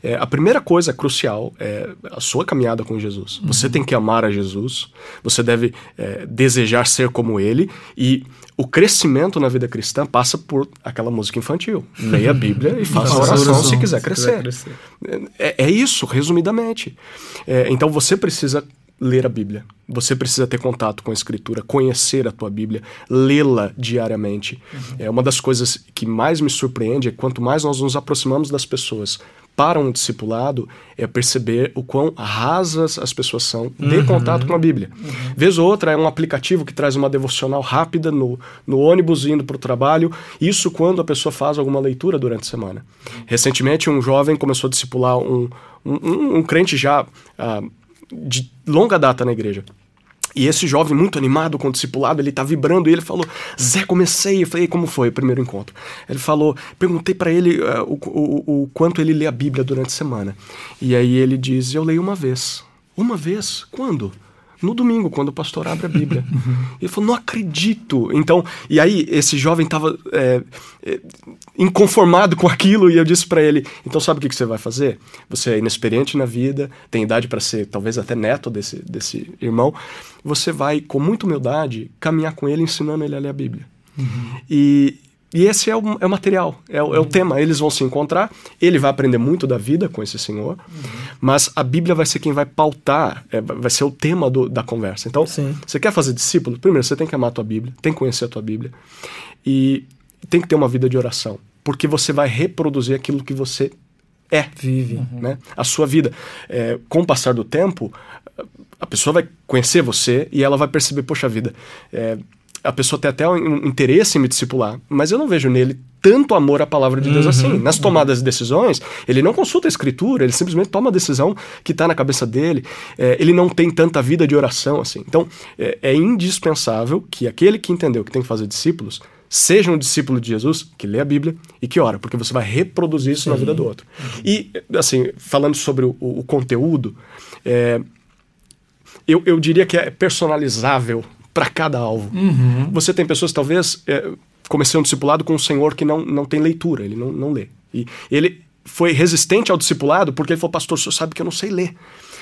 É, a primeira coisa crucial é a sua caminhada com Jesus. Você tem que amar a Jesus, você deve é, desejar ser como ele e o crescimento na vida cristã passa por aquela música infantil. Leia a Bíblia e faça oração, oração se quiser crescer. quiser crescer. É, é, isso, resumidamente. É, então você precisa ler a Bíblia. Você precisa ter contato com a Escritura, conhecer a tua Bíblia, lê-la diariamente. Uhum. É uma das coisas que mais me surpreende é quanto mais nós nos aproximamos das pessoas para um discipulado é perceber o quão rasas as pessoas são de uhum. contato com a Bíblia. Uhum. Vez ou outra é um aplicativo que traz uma devocional rápida no, no ônibus indo para o trabalho, isso quando a pessoa faz alguma leitura durante a semana. Uhum. Recentemente, um jovem começou a discipular um, um, um, um crente já uh, de longa data na igreja. E esse jovem, muito animado com o discipulado, ele tá vibrando e ele falou: Zé, comecei. Eu falei: como foi o primeiro encontro? Ele falou: perguntei para ele uh, o, o, o quanto ele lê a Bíblia durante a semana. E aí ele diz: eu leio uma vez. Uma vez? Quando? No domingo, quando o pastor abre a Bíblia. Ele falou, não acredito. Então, e aí esse jovem estava é, é, inconformado com aquilo e eu disse para ele, então sabe o que, que você vai fazer? Você é inexperiente na vida, tem idade para ser talvez até neto desse, desse irmão. Você vai, com muita humildade, caminhar com ele, ensinando ele a ler a Bíblia. Uhum. E, e esse é o, é o material, é o, é o, uhum. tema. Eles vão se encontrar, ele vai aprender muito da vida com esse senhor, uhum. mas a Bíblia vai ser quem vai pautar, é, vai ser o tema do, da conversa. Então, Sim. você quer fazer discípulo? Primeiro, você tem que amar a tua Bíblia, tem que conhecer a tua Bíblia e tem que ter uma vida de oração, porque você vai reproduzir aquilo que você é. Vive. Uhum. Né? A sua vida. É, com o passar do tempo, a pessoa vai conhecer você e ela vai perceber, poxa vida, é, a pessoa tem até um interesse em me discipular, mas eu não vejo nele tanto amor à palavra de Deus uhum, assim. Nas tomadas de decisões, ele não consulta a escritura, ele simplesmente toma a decisão que está na cabeça dele. É, ele não tem tanta vida de oração assim. Então, é, é, indispensável que aquele que entendeu que tem que fazer discípulos seja um discípulo de Jesus que lê a Bíblia e que ora, porque você vai reproduzir isso Sim. na vida do outro. Uhum. E, assim, falando sobre o, o conteúdo, é, eu, eu diria que é personalizável para cada alvo. Uhum. Você tem pessoas, talvez, é, comecei um discipulado com um senhor que não, não tem leitura, ele não, não lê. E ele foi resistente ao discipulado porque ele falou, pastor, o senhor sabe que eu não sei ler.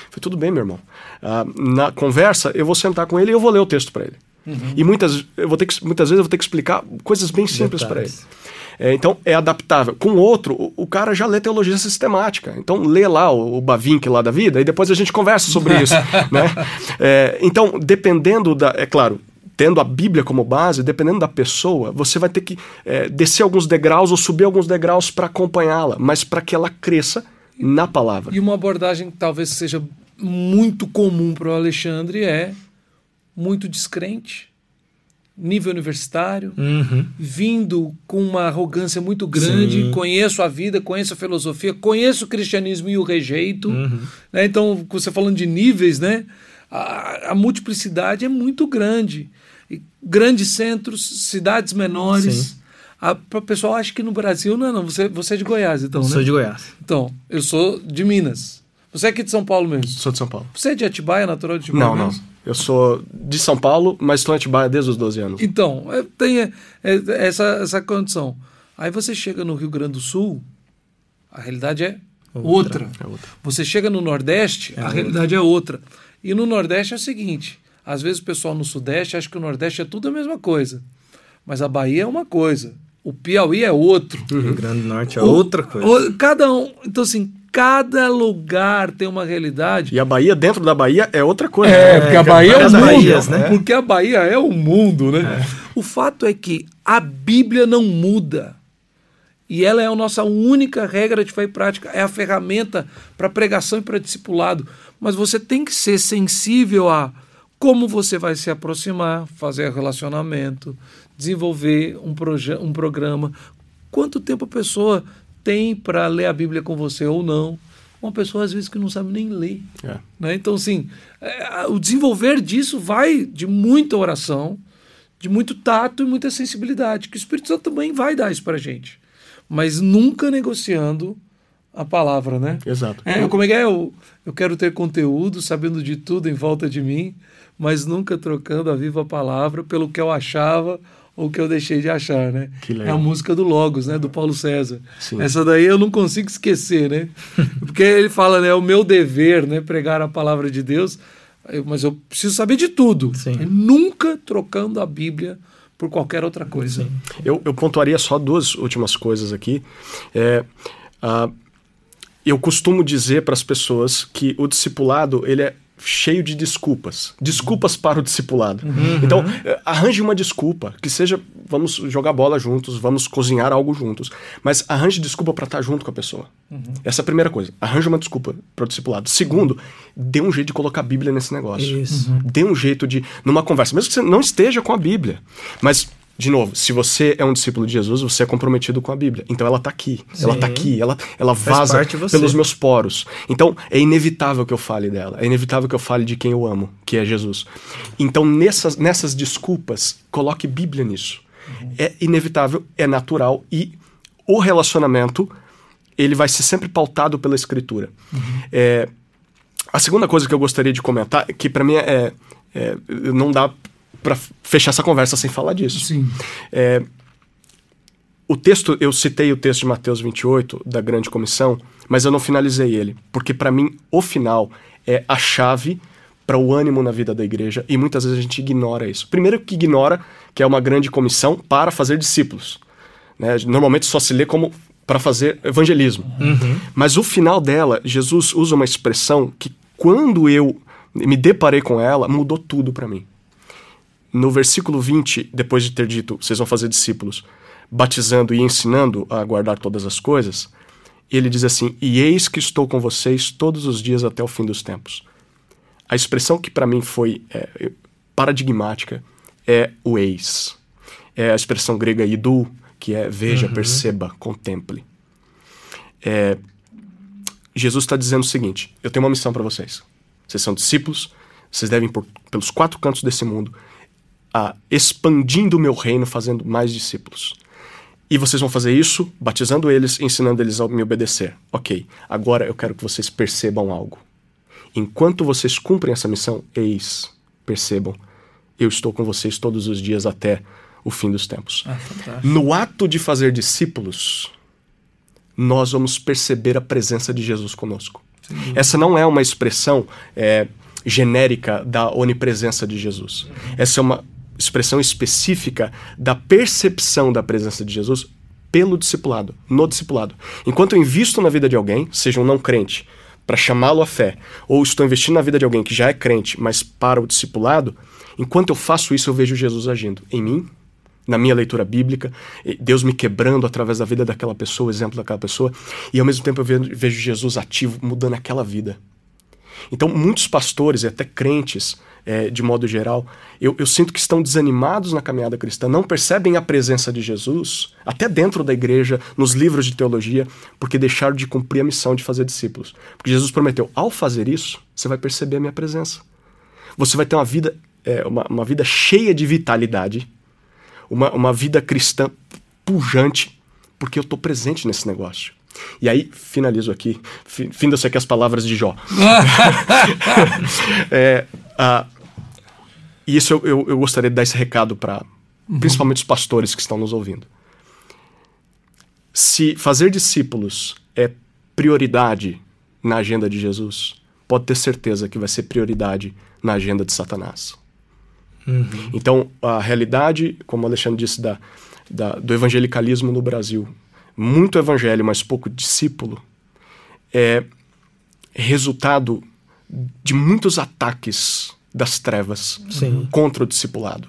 Foi tudo bem, meu irmão. Uh, na conversa, eu vou sentar com ele e eu vou ler o texto para ele. Uhum. E muitas, eu vou ter que, muitas vezes eu vou ter que explicar coisas bem simples para ele. É, então, é adaptável. Com o outro, o, o, cara já lê teologia sistemática. Então, lê lá o, o Bavinck lá da vida e depois a gente conversa sobre isso. (laughs) né? É, então, dependendo da. É claro, tendo a Bíblia como base, dependendo da pessoa, você vai ter que é, descer alguns degraus ou subir alguns degraus para acompanhá-la, mas para que ela cresça na palavra. E uma abordagem que talvez seja muito comum para o Alexandre é muito descrente nível universitário, uhum. vindo com uma arrogância muito grande, Sim. conheço a vida, conheço a filosofia, conheço o cristianismo e o rejeito. Uhum. Né? Então, você falando de níveis, né? A, a multiplicidade é muito grande. E grandes centros, cidades menores. O pessoal acha que no Brasil, não, não, você, você é de Goiás, então, eu né? Sou de Goiás. Então, eu sou de Minas. Você é aqui de São Paulo mesmo? Sou de São Paulo. Você é de Atibaia, natural de Atibaia? Não, mesmo? não. Eu sou de São Paulo, mas estou em Atibaia desde os 12 anos. Então, é, tem é, é, essa, essa condição. Aí você chega no Rio Grande do Sul, a realidade é outra. outra. É outra. Você chega no Nordeste, é a outra. realidade é outra. E no Nordeste é o seguinte: às vezes o pessoal no Sudeste acha que o Nordeste é tudo a mesma coisa. Mas a Bahia é uma coisa, o Piauí é outro. O Rio Grande do Norte é o, outra coisa. O, cada um. Então, assim, cada lugar tem uma realidade. E a Bahia, dentro da Bahia, é outra coisa. É, porque a Bahia é o mundo. Bahias, né? Porque a Bahia é o mundo, né? É. O fato é que a Bíblia não muda. E ela é a nossa única regra de fé e prática. É a ferramenta para pregação e para discipulado. Mas você tem que ser sensível a como você vai se aproximar, fazer relacionamento, desenvolver um, um programa. Quanto tempo a pessoa tem para ler a Bíblia com você ou não. Uma pessoa, às vezes, que não sabe nem ler. É. Né? Então, assim, é, o desenvolver disso vai de muita oração, de muito tato e muita sensibilidade, que o Espírito Santo também vai dar isso para gente. Mas nunca negociando a palavra, né? Exato. É, como é que é? Eu, eu quero ter conteúdo, sabendo de tudo em volta de mim, mas nunca trocando a viva palavra pelo que eu achava o que eu deixei de achar, né? É a música do Logos, né? Do Paulo César. Sim. Essa daí eu não consigo esquecer, né? (laughs) Porque ele fala, né? É o meu dever, né? Pregar a palavra de Deus, mas eu preciso saber de tudo. Nunca trocando a Bíblia por qualquer outra coisa. Eu, eu pontuaria só duas últimas coisas aqui. É, uh, eu costumo dizer para as pessoas que o discipulado ele é cheio de desculpas. Desculpas para o discipulado. Então, eh, arranje uma desculpa, que seja vamos jogar bola juntos, vamos cozinhar algo juntos, mas arranje desculpa para estar junto com a pessoa. Essa é a primeira coisa. Arranje uma desculpa para o discipulado. Segundo, dê um jeito de colocar a Bíblia nesse negócio. Isso. Dê um jeito de numa conversa, mesmo que você não esteja com a Bíblia, mas de novo, se você é um discípulo de Jesus, você é comprometido com a Bíblia. Então ela está aqui, ela está aqui, ela, ela vaza pelos meus poros. Então é inevitável que eu fale dela, é inevitável que eu fale de quem eu amo, que é Jesus. Então nessas, nessas desculpas, coloque Bíblia nisso. É inevitável, é natural e o relacionamento ele vai ser sempre pautado pela Escritura. É, a segunda coisa que eu gostaria de comentar, que para mim é, é- não dá para fechar essa conversa sem falar disso. Sim. É, o texto, eu citei o texto de Mateus 28, da grande comissão, mas eu não finalizei ele, porque para mim o final é a chave para o ânimo na vida da igreja e muitas vezes a gente ignora isso. Primeiro que ignora que é uma grande comissão para fazer discípulos. né? Normalmente só se lê como para fazer evangelismo. Mas o final dela, Jesus usa uma expressão que quando eu me deparei com ela, mudou tudo para mim no versículo 20, depois de ter dito, vocês vão fazer discípulos, batizando e ensinando a guardar todas as coisas, ele diz assim: E eis que estou com vocês todos os dias até o fim dos tempos. A expressão que para mim foi é, paradigmática é o eis. É a expressão grega idu, que é veja, perceba, contemple. É, Jesus está dizendo o seguinte: eu tenho uma missão para vocês. Vocês são discípulos, vocês devem ir por, pelos quatro cantos desse mundo, expandindo o meu reino, fazendo mais discípulos. E vocês vão fazer isso batizando eles, ensinando eles a me obedecer. Ok, agora eu quero que vocês percebam algo. Enquanto vocês cumprem essa missão, eis, percebam, eu estou com vocês todos os dias até o fim dos tempos. Ah. No ato de fazer discípulos, nós vamos perceber a presença de Jesus conosco. Essa não é uma expressão é, genérica da onipresença de Jesus. Essa é uma expressão específica da percepção da presença de Jesus pelo discipulado, no discipulado. Enquanto eu invisto na vida de alguém, seja um não crente, para chamá-lo à fé, ou estou investindo na vida de alguém que já é crente, mas para o discipulado, enquanto eu faço isso, eu vejo Jesus agindo em mim, na minha leitura bíblica, Deus me quebrando através da vida daquela pessoa, o exemplo daquela pessoa, e ao mesmo tempo eu ve- vejo Jesus ativo, mudando aquela vida. Então, muitos pastores e até crentes, eh, de modo geral, eu, eu sinto que estão desanimados na caminhada cristã, não percebem a presença de Jesus, até dentro da igreja, nos livros de teologia, porque deixaram de cumprir a missão de fazer discípulos. Porque Jesus prometeu: ao fazer isso, você vai perceber a minha presença. Você vai ter uma vida, eh, uma, uma vida cheia de vitalidade, uma, uma vida cristã pujante, porque eu estou presente nesse negócio. E aí, finalizo aqui, fi- finda-se aqui as palavras de Jó. (laughs) (laughs) É, ah, e isso eu, eu, eu gostaria de dar esse recado para principalmente os pastores que estão nos ouvindo. Se fazer discípulos é prioridade na agenda de Jesus, pode ter certeza que vai ser prioridade na agenda de Satanás. Então, a realidade, como o Alexandre disse, da, da- do evangelicalismo no Brasil, muito evangelho, mas pouco discípulo, é resultado de muitos ataques das trevas Sim. contra o discipulado.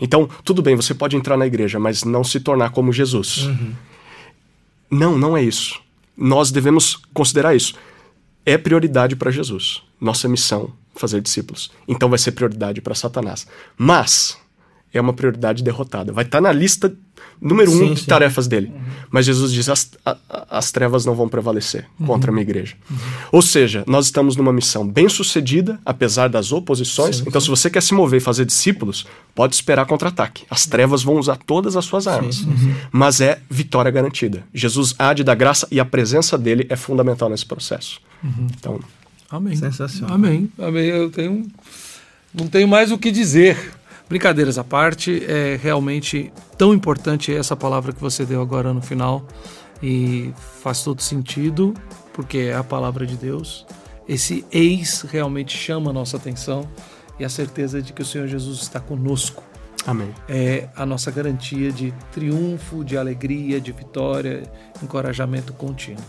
Então, tudo bem, você pode entrar na igreja, mas não se tornar como Jesus. Não, não é isso. Nós devemos considerar isso. É prioridade para Jesus. Nossa missão, fazer discípulos. Então vai ser prioridade para Satanás. Mas é uma prioridade derrotada. Vai estar na lista número um Sim, de sim. tarefas dele. Mas Jesus diz: as, a- as trevas não vão prevalecer contra a minha igreja. Ou seja, nós estamos numa missão bem sucedida, apesar das oposições. então, se você quer se mover e fazer discípulos, pode esperar contra-ataque. As trevas vão usar todas as suas armas. Mas é vitória garantida. Jesus há de dar graça e a presença dele é fundamental nesse processo. Então, Amém. Sensacional. Amém. Amém. Eu tenho. Não tenho mais o que dizer. Brincadeiras à parte, é realmente tão importante essa palavra que você deu agora no final. E faz todo sentido, porque é a palavra de Deus. Esse eis realmente chama a nossa atenção e a certeza de que o Senhor Jesus está conosco amém. é a nossa garantia de triunfo, de alegria, de vitória, encorajamento contínuo.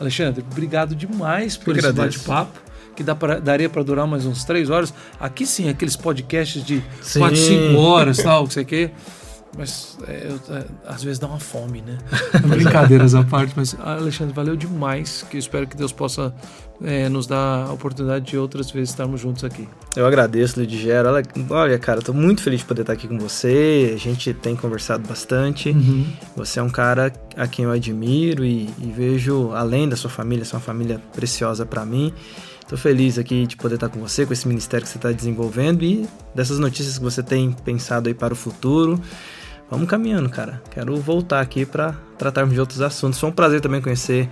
Alexandre, obrigado demais por Eu esse bate-papo. Que dá pra, daria para durar mais uns três horas. Aqui sim, aqueles podcasts de Sim. quatro, cinco horas, tal, não sei o quê. Mas é, eu- é, às vezes dá uma fome, né? (laughs) Brincadeiras à parte, mas ah, Alexandre, valeu demais. Que eu espero que Deus possa é, nos dar a oportunidade de outras vezes estarmos juntos aqui. Eu agradeço, Lidigero. Olha, olha, cara, tô muito feliz de poder estar aqui com você. A gente tem conversado bastante. Você é um cara a quem eu admiro e, e vejo, além da sua família, você é uma família preciosa para mim. Tô feliz aqui de poder estar com você, com esse ministério que você está desenvolvendo e dessas notícias que você tem pensado aí para o futuro. Vamos caminhando, cara. Quero voltar aqui para tratarmos de outros assuntos. Foi um prazer também conhecer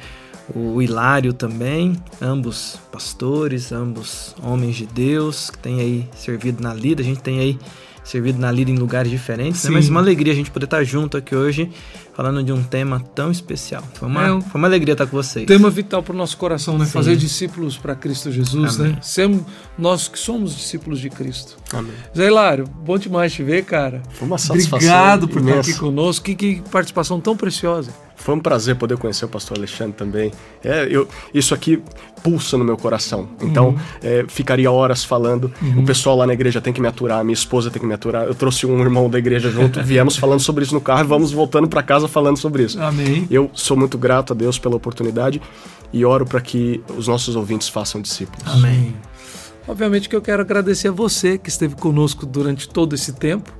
o Hilário também, ambos pastores, ambos homens de Deus, que têm aí servido na lida. A gente tem aí servido na lida em lugares diferentes, né? Mas uma alegria a gente poder estar junto aqui hoje, falando de um tema tão especial. Foi uma, É, um- foi uma alegria estar com vocês. Tema vital para o nosso coração, né? Sim. Fazer discípulos para Cristo Jesus, Amém. né? Sermos nós que somos discípulos de Cristo. Amém. Zé Hilário, bom demais te ver, cara. Foi uma satisfação Obrigado por estar imensa. aqui conosco. Que, que participação tão preciosa. Foi um prazer poder conhecer o pastor Alexandre também. É, eu, isso aqui pulsa no meu coração. Então, Uhum. é, ficaria horas falando. O pessoal lá na igreja tem que me aturar, minha esposa tem que me aturar. Eu trouxe um irmão da igreja junto, viemos falando sobre isso no carro e vamos voltando para casa falando sobre isso. Amém. Eu sou muito grato a Deus pela oportunidade e oro para que os nossos ouvintes façam discípulos. Amém. Obviamente que eu quero agradecer a você que esteve conosco durante todo esse tempo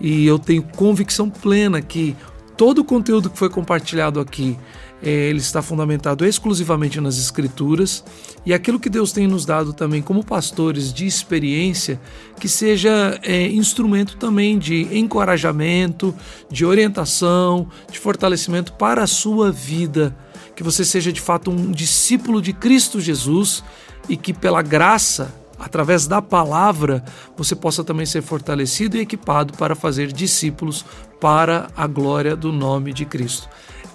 e eu tenho convicção plena que todo o conteúdo que foi compartilhado aqui eh, ele está fundamentado exclusivamente nas escrituras e aquilo que Deus tem nos dado também como pastores de experiência que seja eh, instrumento também de encorajamento, de orientação, de fortalecimento para a sua vida, que você seja de fato um discípulo de Cristo Jesus e que pela graça, através da palavra, você possa também ser fortalecido e equipado para fazer discípulos para a glória do nome de Cristo.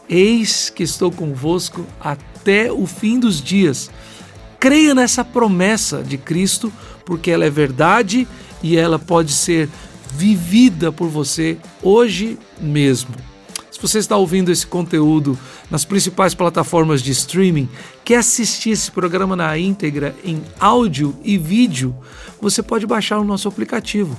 Eis que estou convosco até o fim dos dias. Creia nessa promessa de Cristo, porque ela é verdade e ela pode ser vivida por você hoje mesmo. Se você está ouvindo esse conteúdo nas principais plataformas de streaming, quer assistir esse programa na íntegra em áudio e vídeo, você pode baixar o nosso aplicativo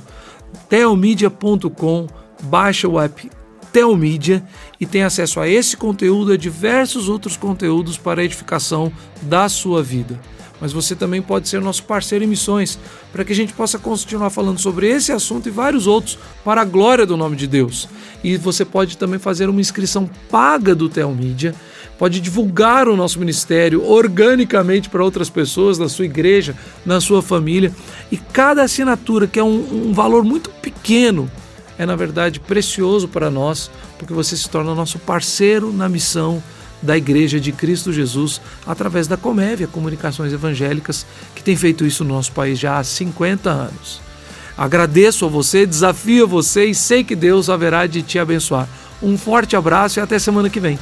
telmedia.com, baixa o app Telmedia e tem acesso a esse conteúdo e a diversos outros conteúdos para a edificação da sua vida. Mas você também pode ser nosso parceiro em missões, para que a gente possa continuar falando sobre esse assunto e vários outros para a glória do nome de Deus. E você pode também fazer uma inscrição paga do Telmídia, pode divulgar o nosso ministério organicamente para outras pessoas na sua igreja, na sua família. E cada assinatura, que é um, um valor muito pequeno, é na verdade precioso para nós, porque você se torna nosso parceiro na missão da Igreja de Cristo Jesus através da Comévia Comunicações Evangélicas, que tem feito isso no nosso país já há 50 anos. Agradeço a você, desafio a você e sei que Deus haverá de te abençoar. Um forte abraço e até semana que vem.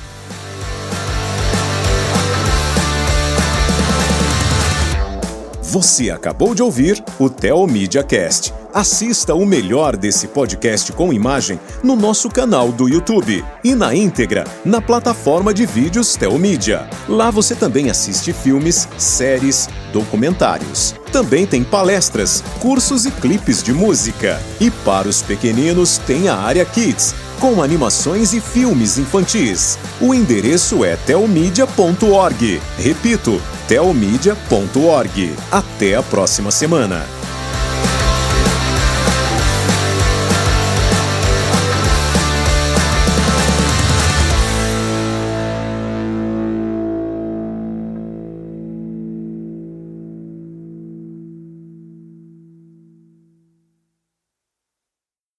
Você acabou de ouvir o Telmídia Cast. Assista o melhor desse podcast com imagem no nosso canal do YouTube e na íntegra na plataforma de vídeos Telmídia. Lá você também assiste filmes, séries, documentários. Também tem palestras, cursos e clipes de música. E para os pequeninos tem a área Kids, com animações e filmes infantis. O endereço é telmedia.org. Repito, telmedia.org. Até a próxima semana.